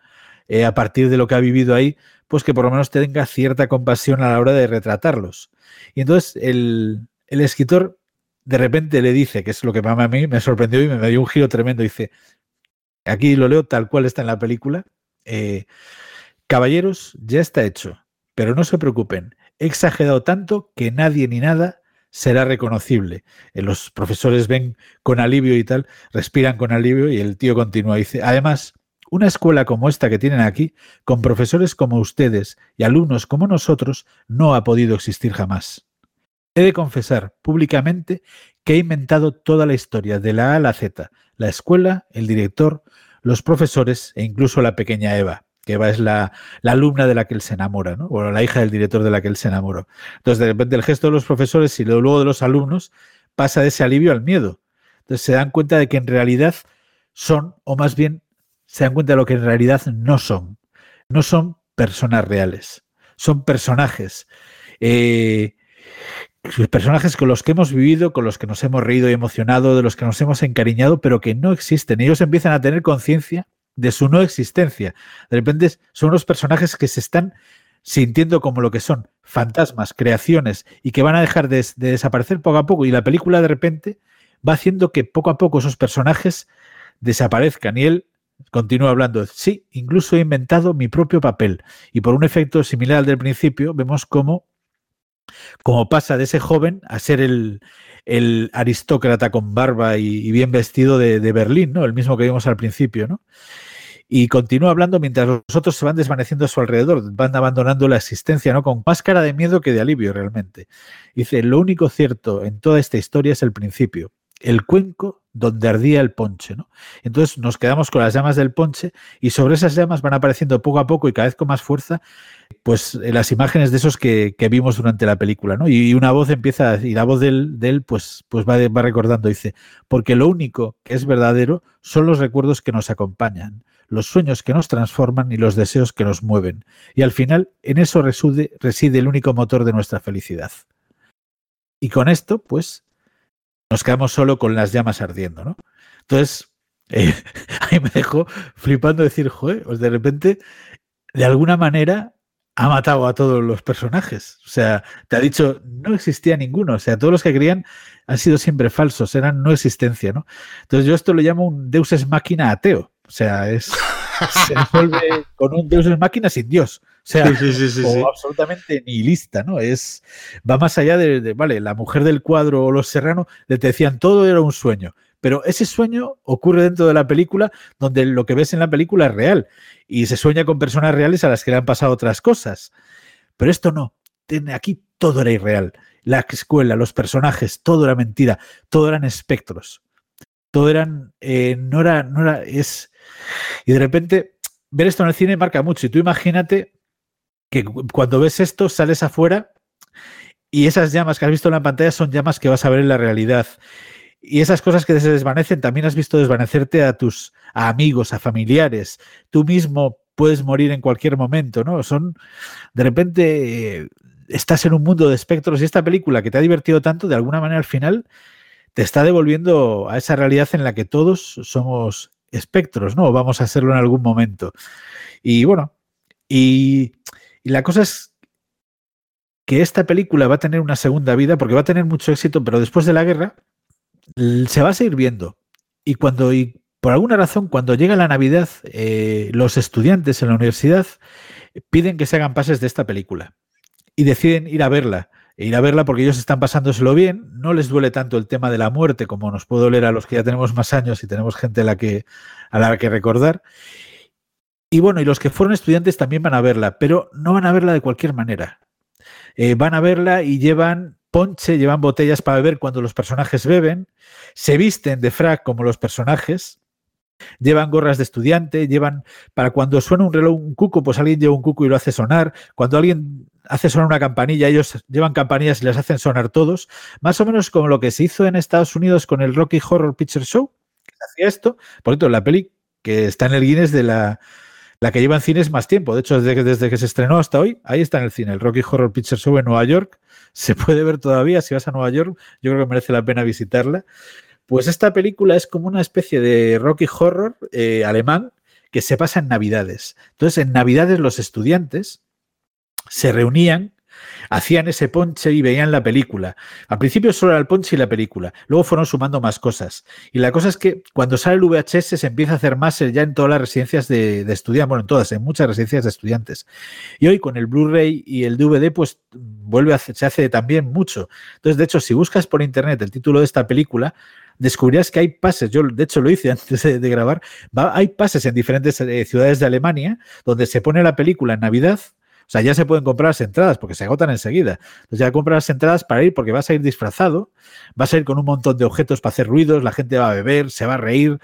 eh, a partir de lo que ha vivido ahí, pues que por lo menos tenga cierta compasión a la hora de retratarlos. Y entonces el, escritor de repente le dice, que es lo que a mí me sorprendió y me dio un giro tremendo, dice, aquí lo leo tal cual está en la película. Eh, Caballeros, ya está hecho, pero no se preocupen, he exagerado tanto que nadie ni nada será reconocible. Eh, los profesores ven con alivio y tal, respiran con alivio y el tío continúa. Dice, además, una escuela como esta que tienen aquí, con profesores como ustedes y alumnos como nosotros, no ha podido existir jamás. He de confesar públicamente que he inventado toda la historia de la A a la Z, la escuela, el director, los profesores e incluso la pequeña Eva que Eva es la, alumna de la que él se enamora, ¿no? o la hija del director de la que él se enamoró. Entonces, de repente, el gesto de los profesores y luego de los alumnos pasa de ese alivio al miedo. Entonces, se dan cuenta de que en realidad son, o más bien, se dan cuenta de lo que en realidad no son. No son personas reales, son personajes. Eh, personajes con los que hemos vivido, con los que nos hemos reído y emocionado, de los que nos hemos encariñado, pero que no existen. Ellos empiezan a tener conciencia de su no existencia. De repente son unos personajes que se están sintiendo como lo que son, fantasmas, creaciones, y que van a dejar de, desaparecer poco a poco. Y la película de repente va haciendo que poco a poco esos personajes desaparezcan. Y él continúa hablando, sí, incluso he inventado mi propio papel. Y por un efecto similar al del principio, vemos cómo, cómo pasa de ese joven a ser el, el aristócrata con barba y, bien vestido de, de, Berlín, ¿no? El mismo que vimos al principio, ¿no? Y continúa hablando mientras los otros se van desvaneciendo a su alrededor, van abandonando la existencia, ¿no? Con más cara de miedo que de alivio realmente. Dice, lo único cierto en toda esta historia es el principio, el cuenco donde ardía el ponche, ¿no? Entonces nos quedamos con las llamas del ponche y sobre esas llamas van apareciendo poco a poco y cada vez con más fuerza, pues eh, las imágenes de esos que, vimos durante la película, ¿no? Y una voz empieza, y la voz de él, pues, pues va, va recordando, dice, porque lo único que es verdadero son los recuerdos que nos acompañan los sueños que nos transforman y los deseos que nos mueven. Y al final, en eso reside, reside el único motor de nuestra felicidad. Y con esto, pues, nos quedamos solo con las llamas ardiendo, ¿no? Entonces, eh, ahí me dejó flipando decir, joder, pues de repente, de alguna manera, ha matado a todos los personajes. O sea, te ha dicho, no existía ninguno. O sea, todos los que creían han sido siempre falsos, eran no existencia, ¿no? Entonces yo esto lo llamo un Deus es máquina ateo. O sea, es, se resuelve con un Deus en máquina sin Dios. O sea, o absolutamente nihilista, ¿no? Es, va más allá de, vale, la mujer del cuadro o los serranos le decían todo era un sueño. Pero ese sueño ocurre dentro de la película donde lo que ves en la película es real y se sueña con personas reales a las que le han pasado otras cosas. Pero esto no. Aquí todo era irreal. La escuela, los personajes, todo era mentira, todo eran espectros. Todo eran, eh, no era, no era, es, y de repente, ver esto en el cine marca mucho. Y tú imagínate que cuando ves esto, sales afuera y esas llamas que has visto en la pantalla son llamas que vas a ver en la realidad. Y esas cosas que se desvanecen, también has visto desvanecerte a tus amigos, a familiares. Tú mismo puedes morir en cualquier momento, ¿no? Son, de repente, estás en un mundo de espectros y esta película que te ha divertido tanto, de alguna manera al final te está devolviendo a esa realidad en la que todos somos espectros, ¿no? Vamos a hacerlo en algún momento. Y bueno, y, la cosa es que esta película va a tener una segunda vida porque va a tener mucho éxito, pero después de la guerra se va a seguir viendo. Y cuando, y por alguna razón, cuando llega la Navidad, eh, los estudiantes en la universidad piden que se hagan pases de esta película y deciden ir a verla ir a verla porque ellos están pasándoselo bien, no les duele tanto el tema de la muerte como nos puede doler a los que ya tenemos más años y tenemos gente a la que, a la que recordar. Y bueno, y los que fueron estudiantes también van a verla, pero no van a verla de cualquier manera. Eh, van a verla y llevan ponche, llevan botellas para beber cuando los personajes beben, se visten de frac como los personajes, Llevan gorras de estudiante, llevan para cuando suena un reloj, un cuco, pues alguien lleva un cuco y lo hace sonar. Cuando alguien hace sonar una campanilla, ellos llevan campanillas y las hacen sonar todos. Más o menos como lo que se hizo en Estados Unidos con el Rocky Horror Picture Show, que hacía esto. Por cierto, la peli que está en el Guinness de la, la que lleva en cines más tiempo. De hecho, desde que, desde que se estrenó hasta hoy, ahí está en el cine, el Rocky Horror Picture Show en Nueva York. Se puede ver todavía. Si vas a Nueva York, yo creo que merece la pena visitarla. Pues esta película es como una especie de Rocky Horror eh, alemán que se pasa en Navidades. Entonces, en Navidades los estudiantes se reunían hacían ese ponche y veían la película. Al principio solo era el ponche y la película, luego fueron sumando más cosas. Y la cosa es que cuando sale el VHS se empieza a hacer más ya en todas las residencias de, estudiantes, bueno, en todas, en muchas residencias de estudiantes. Y hoy con el Blu-ray y el DVD, pues vuelve a se hace también mucho. Entonces, de hecho, si buscas por internet el título de esta película, descubrirás que hay pases, yo de hecho lo hice antes de, grabar, hay pases en diferentes eh, ciudades de Alemania donde se pone la película en Navidad o sea, ya se pueden comprar las entradas porque se agotan enseguida. Entonces ya compras las entradas para ir porque vas a ir disfrazado, vas a ir con un montón de objetos para hacer ruidos, la gente va a beber, se va a reír.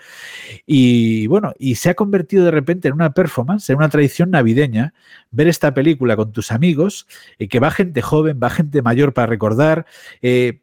Y bueno, y se ha convertido de repente en una performance, en una tradición navideña, ver esta película con tus amigos, y que va gente joven, va gente mayor para recordar. Eh,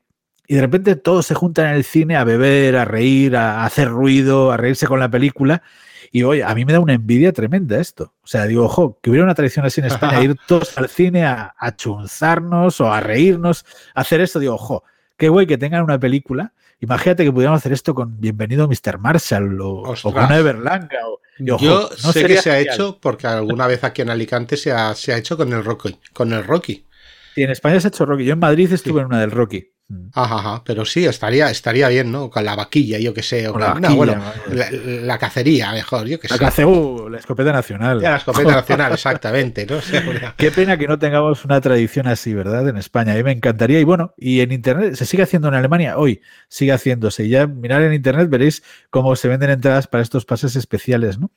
y de repente todos se juntan en el cine a beber, a reír, a hacer ruido, a reírse con la película. Y oye, a mí me da una envidia tremenda esto. O sea, digo, ojo, que hubiera una tradición así en España, ir todos al cine a, chunzarnos o a reírnos, a hacer esto. Digo, ojo, qué guay que tengan una película. Imagínate que pudiéramos hacer esto con Bienvenido Mr. Marshall o, con Everlanga. Yo sé que se ha hecho porque alguna vez aquí en Alicante se ha, se ha hecho con el Rocky. Con el Rocky. Sí, en España se ha hecho Rocky. Yo en Madrid estuve en una del Rocky. Mm. Ajá, ajá, pero sí, estaría, estaría bien, ¿no? Con la vaquilla, yo que sé. O la, bueno, la, cacería, mejor, yo que sé. La caceu, la escopeta nacional. la escopeta nacional, exactamente, ¿no? Qué pena que no tengamos una tradición así, ¿verdad? En España. A mí me encantaría. Y bueno, y en Internet, se sigue haciendo en Alemania hoy, sigue haciéndose. Y ya mirar en Internet veréis cómo se venden entradas para estos pases especiales, ¿no?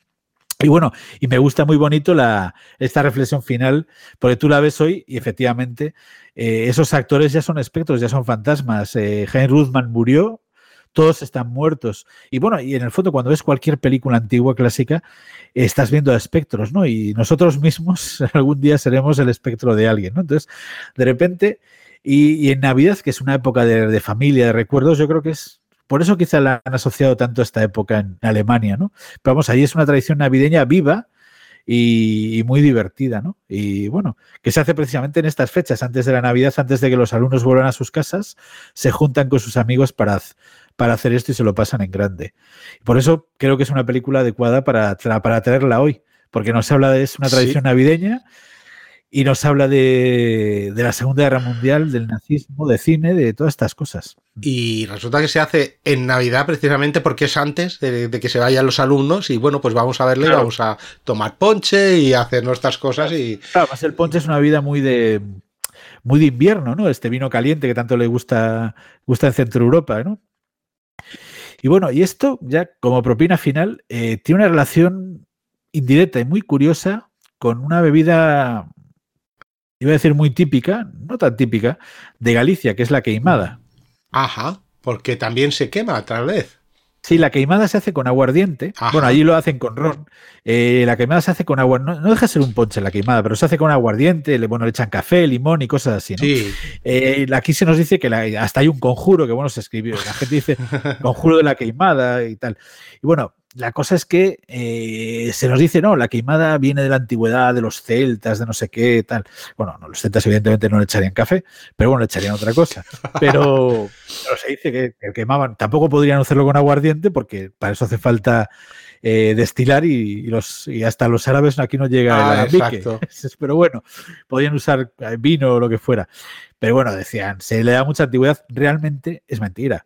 Y bueno, y me gusta muy bonito la, esta reflexión final, porque tú la ves hoy y efectivamente eh, esos actores ya son espectros, ya son fantasmas. Eh, Heinz Ruthman murió, todos están muertos. Y bueno, y en el fondo cuando ves cualquier película antigua, clásica, estás viendo a espectros, ¿no? Y nosotros mismos algún día seremos el espectro de alguien, ¿no? Entonces, de repente, y, en Navidad, que es una época de, de familia, de recuerdos, yo creo que es por eso quizá la han asociado tanto a esta época en Alemania, ¿no? Pero vamos, ahí es una tradición navideña viva y, muy divertida, ¿no? Y bueno, que se hace precisamente en estas fechas, antes de la Navidad, antes de que los alumnos vuelvan a sus casas, se juntan con sus amigos para, para hacer esto y se lo pasan en grande. Por eso creo que es una película adecuada para, para traerla hoy, porque nos habla de es una tradición navideña y nos habla de, la Segunda Guerra Mundial, del nazismo, de cine, de todas estas cosas. Y resulta que se hace en Navidad precisamente porque es antes de, que se vayan los alumnos y bueno, pues vamos a verle, vamos a tomar ponche y hacer nuestras cosas y... Claro, el ponche es una vida muy de muy de invierno, ¿no? Este vino caliente que tanto le gusta, gusta en Centro Europa, ¿no? Y bueno, y esto ya como propina final eh, tiene una relación indirecta y muy curiosa con una bebida iba a decir muy típica, no tan típica, de Galicia, que es la queimada. Ajá, porque también se quema tal vez. Sí, la queimada se hace con aguardiente. Bueno, allí lo hacen con ron. Eh, la queimada se hace con agua. No, deja de ser un ponche la queimada, pero se hace con aguardiente. Le, bueno, le echan café, limón y cosas así. Sí. Eh, aquí se nos dice que hasta hay un conjuro que, bueno, se escribió. La gente dice conjuro de la queimada y tal. Y bueno, la cosa es que eh, se nos dice, no, la queimada viene de la antigüedad, de los celtas, de no sé qué, tal. Bueno, los celtas evidentemente no le echarían café, pero bueno, le echarían otra cosa. Pero, se dice que, quemaban, tampoco podrían hacerlo con aguardiente porque para eso hace falta eh, destilar y, los, y hasta los árabes aquí no llega ah, el alambique. Pero bueno, podían usar eh, vino o lo que fuera. Pero bueno, decían, se le da mucha antigüedad, realmente es mentira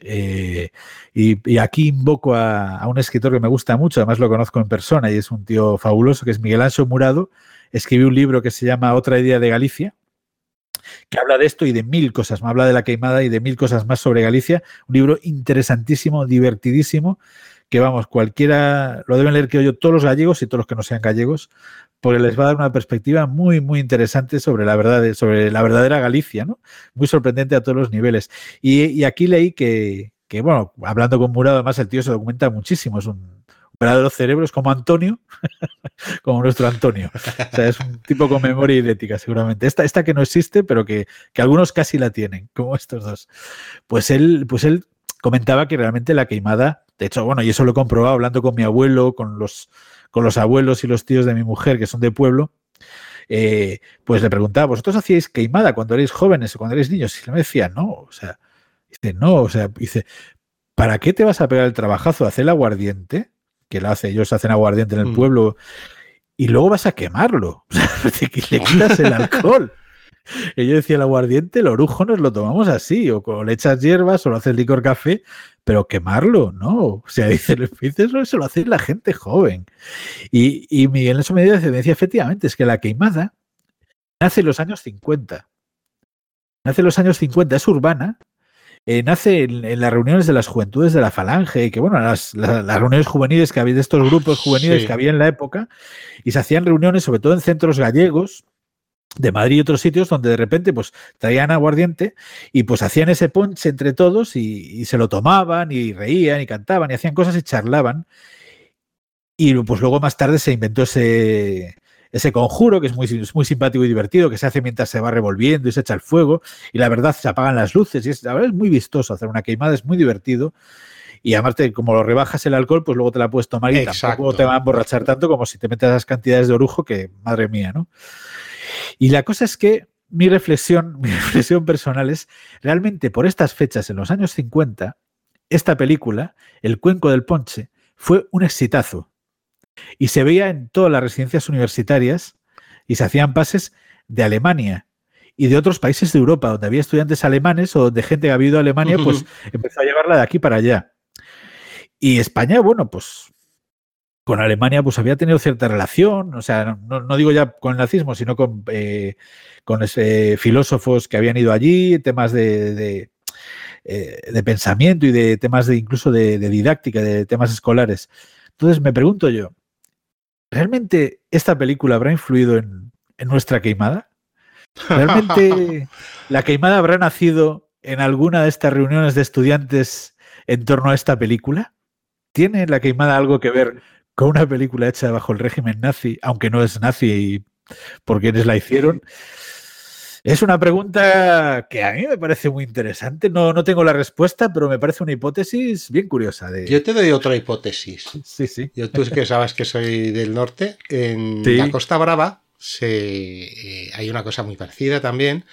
eh, y, aquí invoco a, un escritor que me gusta mucho, además lo conozco en persona y es un tío fabuloso, que es Miguel Ancho Murado. Escribió un libro que se llama Otra idea de Galicia, que habla de esto y de mil cosas, me habla de la queimada y de mil cosas más sobre Galicia. Un libro interesantísimo, divertidísimo, que vamos, cualquiera, lo deben leer que yo todos los gallegos y todos los que no sean gallegos, porque les va a dar una perspectiva muy, muy interesante sobre la verdad, sobre la verdadera Galicia, ¿no? Muy sorprendente a todos los niveles. Y, aquí leí que, bueno, hablando con Murado, además el tío se documenta muchísimo, es un verdadero cerebro, es como Antonio, como nuestro Antonio. O sea, es un tipo con memoria idética, seguramente. Esta, esta que no existe, pero que, que algunos casi la tienen, como estos dos. Pues él, pues él comentaba que realmente la queimada, de hecho, bueno, y eso lo he comprobado hablando con mi abuelo, con los con los abuelos y los tíos de mi mujer, que son de pueblo, eh, pues le preguntaba, ¿vosotros hacíais queimada cuando erais jóvenes o cuando erais niños? Y me decía, no, o sea, dice, no, o sea, dice, ¿para qué te vas a pegar el trabajazo? Hacer el aguardiente, que lo hace, ellos hacen aguardiente en el mm. pueblo, y luego vas a quemarlo. O sea, le quitas el alcohol. Y yo decía, el aguardiente, el orujo nos lo tomamos así, o con le echas hierbas o lo haces licor café, pero quemarlo, ¿no? O sea, dice, eso lo hace la gente joven. Y, y Miguel eso me decía, efectivamente, es que la queimada nace en los años 50. Nace en los años 50, es urbana, eh, nace en, las reuniones de las juventudes de la Falange, que bueno, las, las, reuniones juveniles que había de estos grupos juveniles que había en la época, y se hacían reuniones sobre todo en centros gallegos, de Madrid y otros sitios donde de repente pues traían aguardiente y pues hacían ese ponche entre todos y, se lo tomaban y reían y cantaban y hacían cosas y charlaban. Y pues luego más tarde se inventó ese, ese conjuro que es muy, muy simpático y divertido, que se hace mientras se va revolviendo y se echa el fuego y la verdad se apagan las luces y es, la verdad es muy vistoso hacer una queimada, es muy divertido. Y aparte, como lo rebajas el alcohol, pues luego te la puedes tomar y tampoco te va a emborrachar tanto como si te metes esas cantidades de orujo que, madre mía, ¿no? Y la cosa es que mi reflexión, mi reflexión personal es, realmente por estas fechas, en los años 50, esta película, El Cuenco del Ponche, fue un exitazo. Y se veía en todas las residencias universitarias y se hacían pases de Alemania y de otros países de Europa, donde había estudiantes alemanes o de gente que había ido a Alemania, pues empezó a llevarla de aquí para allá. Y España, bueno, pues con Alemania pues había tenido cierta relación, o sea, no, digo ya con el nazismo, sino con, eh, con ese, filósofos que habían ido allí, temas de, de, eh, pensamiento y de temas de incluso de, didáctica, de temas escolares. Entonces me pregunto yo, ¿realmente esta película habrá influido en, en nuestra queimada? ¿Realmente la queimada habrá nacido en alguna de estas reuniones de estudiantes en torno a esta película? ¿Tiene la queimada algo que ver con una película hecha bajo el régimen nazi, aunque no es nazi y por quienes la hicieron? Es una pregunta que a mí me parece muy interesante. No, no tengo la respuesta, pero me parece una hipótesis bien curiosa. De... Yo te doy otra hipótesis. Sí, sí. Yo, tú que sabes que soy del norte. En la Costa Brava se, eh, hay una cosa muy parecida también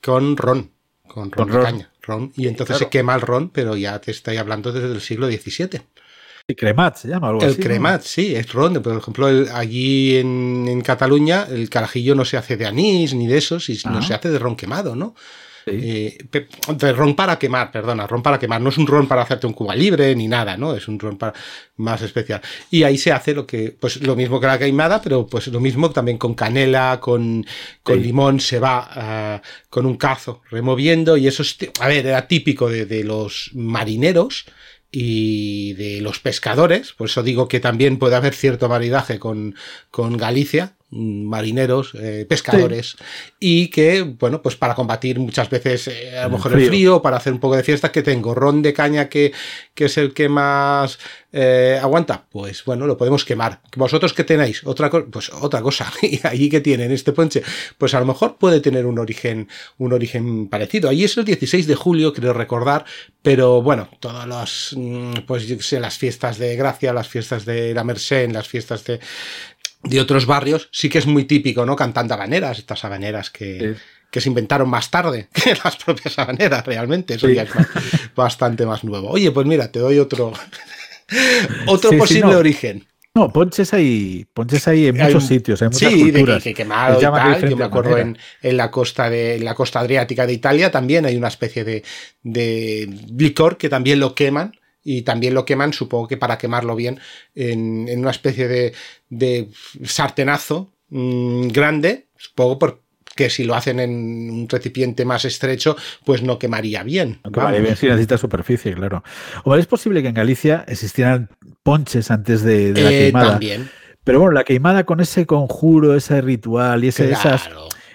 con ron. Con ron, de caña. Ron. Y entonces se quema el ron, pero ya te estoy hablando desde el siglo XVII. El cremat se llama algo el cremat, sí, es ron. Por ejemplo, allí en, Cataluña el carajillo no se hace de anís ni de eso, sino se hace de ron quemado, ¿no? Eh, de ron para quemar, perdona, ron para quemar. No es un ron para hacerte un cuba libre ni nada, ¿no? Es un ron para, más especial. Y ahí se hace lo que, pues lo mismo que la queimada, pero pues lo mismo también con canela, con, con limón, se va ah, con un cazo removiendo. Y eso es, a ver, era típico de, de los marineros y de los pescadores, por eso digo que también puede haber cierto maridaje con, con Galicia, marineros, eh, pescadores, y que, bueno, pues para combatir muchas veces eh, a lo mejor el frío, para hacer un poco de fiesta, que tengo ron de caña que, que es el que más eh, aguanta, pues bueno, lo podemos quemar. ¿Vosotros qué tenéis? Otra cosa, pues otra cosa. ¿Y allí que tienen este ponche? Pues a lo mejor puede tener un origen, un origen parecido. Allí es el 16 de julio, creo recordar, pero bueno, todas las, mm, pues yo sé, las fiestas de Gracia, las fiestas de la Merced, las fiestas de, de otros barrios, sí que es muy típico, ¿no? Cantando habaneras, estas habaneras que, que se inventaron más tarde que las propias habaneras, realmente. Eso ya es bastante más nuevo. Oye, pues mira, te doy otro. Otro posible origen. No, ponches hay, ponches hay en muchos sitios, hay muchas sí, culturas. De que, quemado y tal. Yo me acuerdo en, la costa de la costa adriática de Italia también hay una especie de, de licor que también lo queman y también lo queman, supongo que para quemarlo bien, en, en una especie de, de sartenazo mmm, grande, supongo por, que si lo hacen en un recipiente más estrecho, pues no quemaría bien. No quemaría bien si necesita superficie, claro. O es posible que en Galicia existieran ponches antes de, la eh, queimada. También. Pero bueno, la queimada con ese conjuro, ese ritual y ese, esas,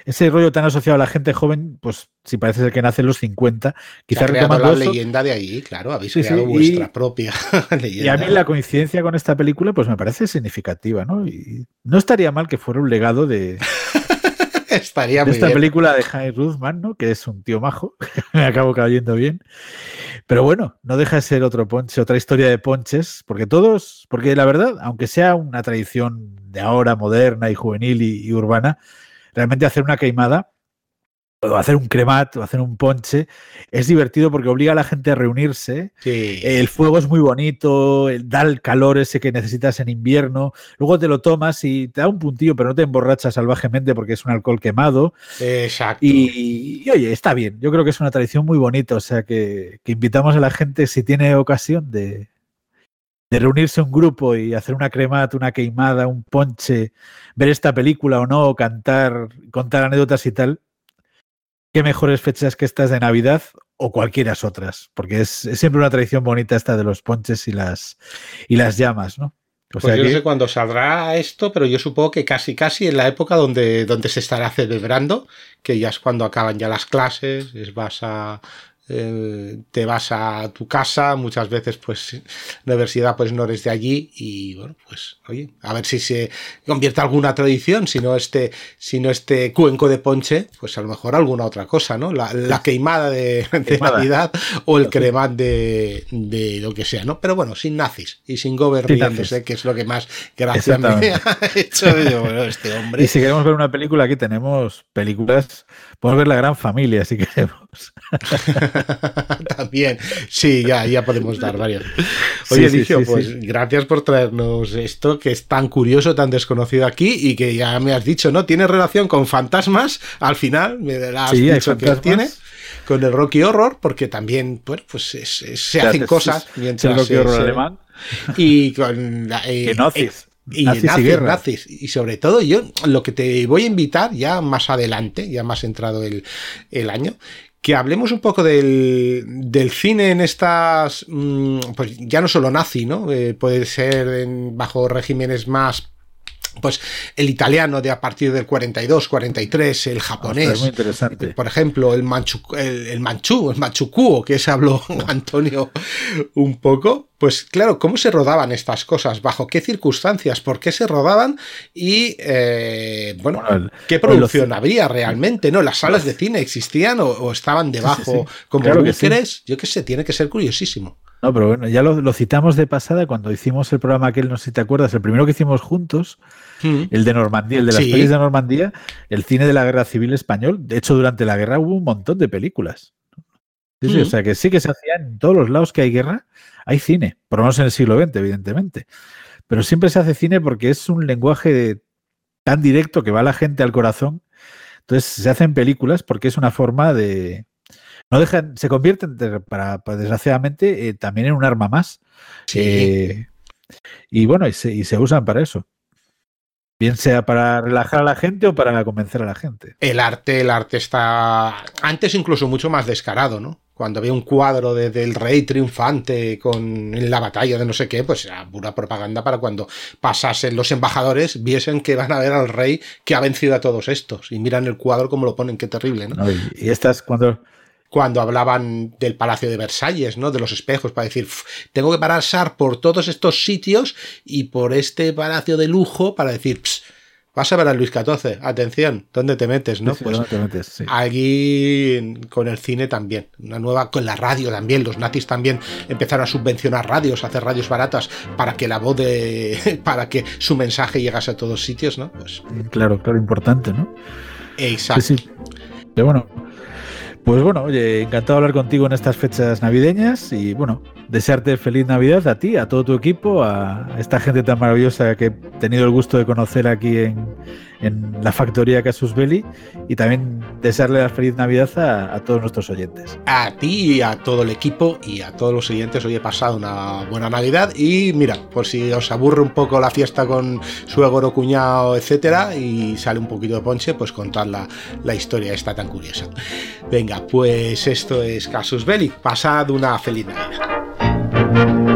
ese rollo tan asociado a la gente joven, pues si parece ser que nace en los 50, quizás retomando la leyenda de ahí, claro, habéis creado vuestra propia leyenda. Y a mí la coincidencia con esta película, pues me parece significativa, ¿no? Y no estaría mal que fuera un legado de, Estaría de esta película de High Ruthman, ¿no? Que es un tío majo, me acabo cayendo bien. Pero bueno, no deja de ser otro ponche, otra historia de ponches, porque todos, porque la verdad, aunque sea una tradición de ahora moderna y juvenil y, urbana, realmente hacer una queimada o hacer un cremat o hacer un ponche, es divertido porque obliga a la gente a reunirse. El fuego es muy bonito, da el calor ese que necesitas en invierno. Luego te lo tomas y te da un puntillo, pero no te emborrachas salvajemente porque es un alcohol quemado. Exacto. Y, oye, está bien. Yo creo que es una tradición muy bonita. O sea que, invitamos a la gente, si tiene ocasión, de, de reunirse un grupo y hacer una cremata, una queimada, un ponche, ver esta película o no, cantar, contar anécdotas y tal qué mejores fechas que estas de Navidad o cualquiera otras, porque es, siempre una tradición bonita esta de los ponches y las, y las llamas, ¿no? O pues yo no sé cuándo saldrá esto, pero yo supongo que casi casi en la época donde, donde se estará celebrando, que ya es cuando acaban ya las clases, es vas a eh, te vas a tu casa, muchas veces pues la universidad pues no eres de allí y bueno, pues oye, a ver si se convierte alguna tradición, si no este, si no este cuenco de ponche, pues a lo mejor alguna otra cosa, ¿no? La, queimada de, Navidad o el cremat de, de, lo que sea, ¿no? Pero bueno, sin nazis y sin gobernándose, que es lo que más gracia me ha hecho este hombre. Y si queremos ver una película, aquí tenemos películas, podemos ver La Gran Familia si queremos. También, sí, ya, ya podemos dar varios. Oye, sí, pues gracias por traernos esto que es tan curioso, tan desconocido aquí y que ya me has dicho, ¿no? Tiene relación con fantasmas, al final, me has dicho que tiene con el Rocky Horror, porque también, bueno, pues se hacen cosas mientras... El Rocky Horror alemán. Y con... La, eh. Y nazis, nazis, y sobre todo yo lo que te voy a invitar ya más adelante, ya más entrado el, el año, que hablemos un poco del, del cine en estas, mm, pues ya no solo nazi, ¿no? Eh, puede ser en, bajo regímenes más pues el italiano de a partir del 42, 43, el japonés, muy interesante. por ejemplo, el manchu, el, el manchú, el manchukuo, que se habló Antonio un poco, pues claro, ¿cómo se rodaban estas cosas? ¿Bajo qué circunstancias? ¿Por qué se rodaban? Y, eh, bueno, ¿qué producción habría realmente? ¿No? ¿Las salas de cine existían o, estaban debajo como claro búnkeres? Yo qué sé, tiene que ser curiosísimo. No, pero bueno, ya lo, citamos de pasada cuando hicimos el programa aquel, no sé si te acuerdas, el primero que hicimos juntos, mm. el de Normandía, el de las pelis de Normandía, el cine de la guerra civil español. De hecho, durante la guerra hubo un montón de películas. Sí, O mm. sea que sí que se hacían en todos los lados que hay guerra, hay cine, por lo menos en el siglo XX, evidentemente. Pero siempre se hace cine porque es un lenguaje tan directo que va a la gente al corazón. Entonces se hacen películas porque es una forma de, no dejan, se convierten, para, desgraciadamente, eh, también en un arma más. Eh, y bueno, y se, usan para eso. Bien sea para relajar a la gente o para convencer a la gente. El arte, el arte está antes incluso mucho más descarado, ¿no? Cuando había un cuadro del rey triunfante con en la batalla de no sé qué, pues era pura propaganda para cuando pasasen los embajadores viesen que van a ver al rey que ha vencido a todos estos. Y miran el cuadro como lo ponen, qué terrible, ¿no? y, y estas cuando cuando hablaban del Palacio de Versalles, ¿no? De los espejos, para decir, tengo que pasar por todos estos sitios y por este palacio de lujo para decir, vas a ver a Luis XIV, atención, ¿dónde te metes, no? pues te metes, Aquí con el cine también, una nueva, con la radio también, los nazis también empezaron a subvencionar radios, a hacer radios baratas para que la voz de, para que su mensaje llegase a todos sitios, ¿no? Pues. Claro, claro, importante, ¿no? Exacto. Sí, sí. Pero bueno, pues bueno, oye, encantado de hablar contigo en estas fechas navideñas y bueno, desearte feliz Navidad a ti, a todo tu equipo, a esta gente tan maravillosa que he tenido el gusto de conocer aquí en, en la factoría Casus Belli y también desearle la feliz Navidad a, todos nuestros oyentes. A ti y a todo el equipo y a todos los oyentes, hoy he pasado una buena Navidad y mira, por si os aburre un poco la fiesta con suegro, cuñado, etcétera, y sale un poquito de ponche, pues contar la, la historia esta tan curiosa. Venga, pues esto es Casus Belli, pasad una feliz Navidad.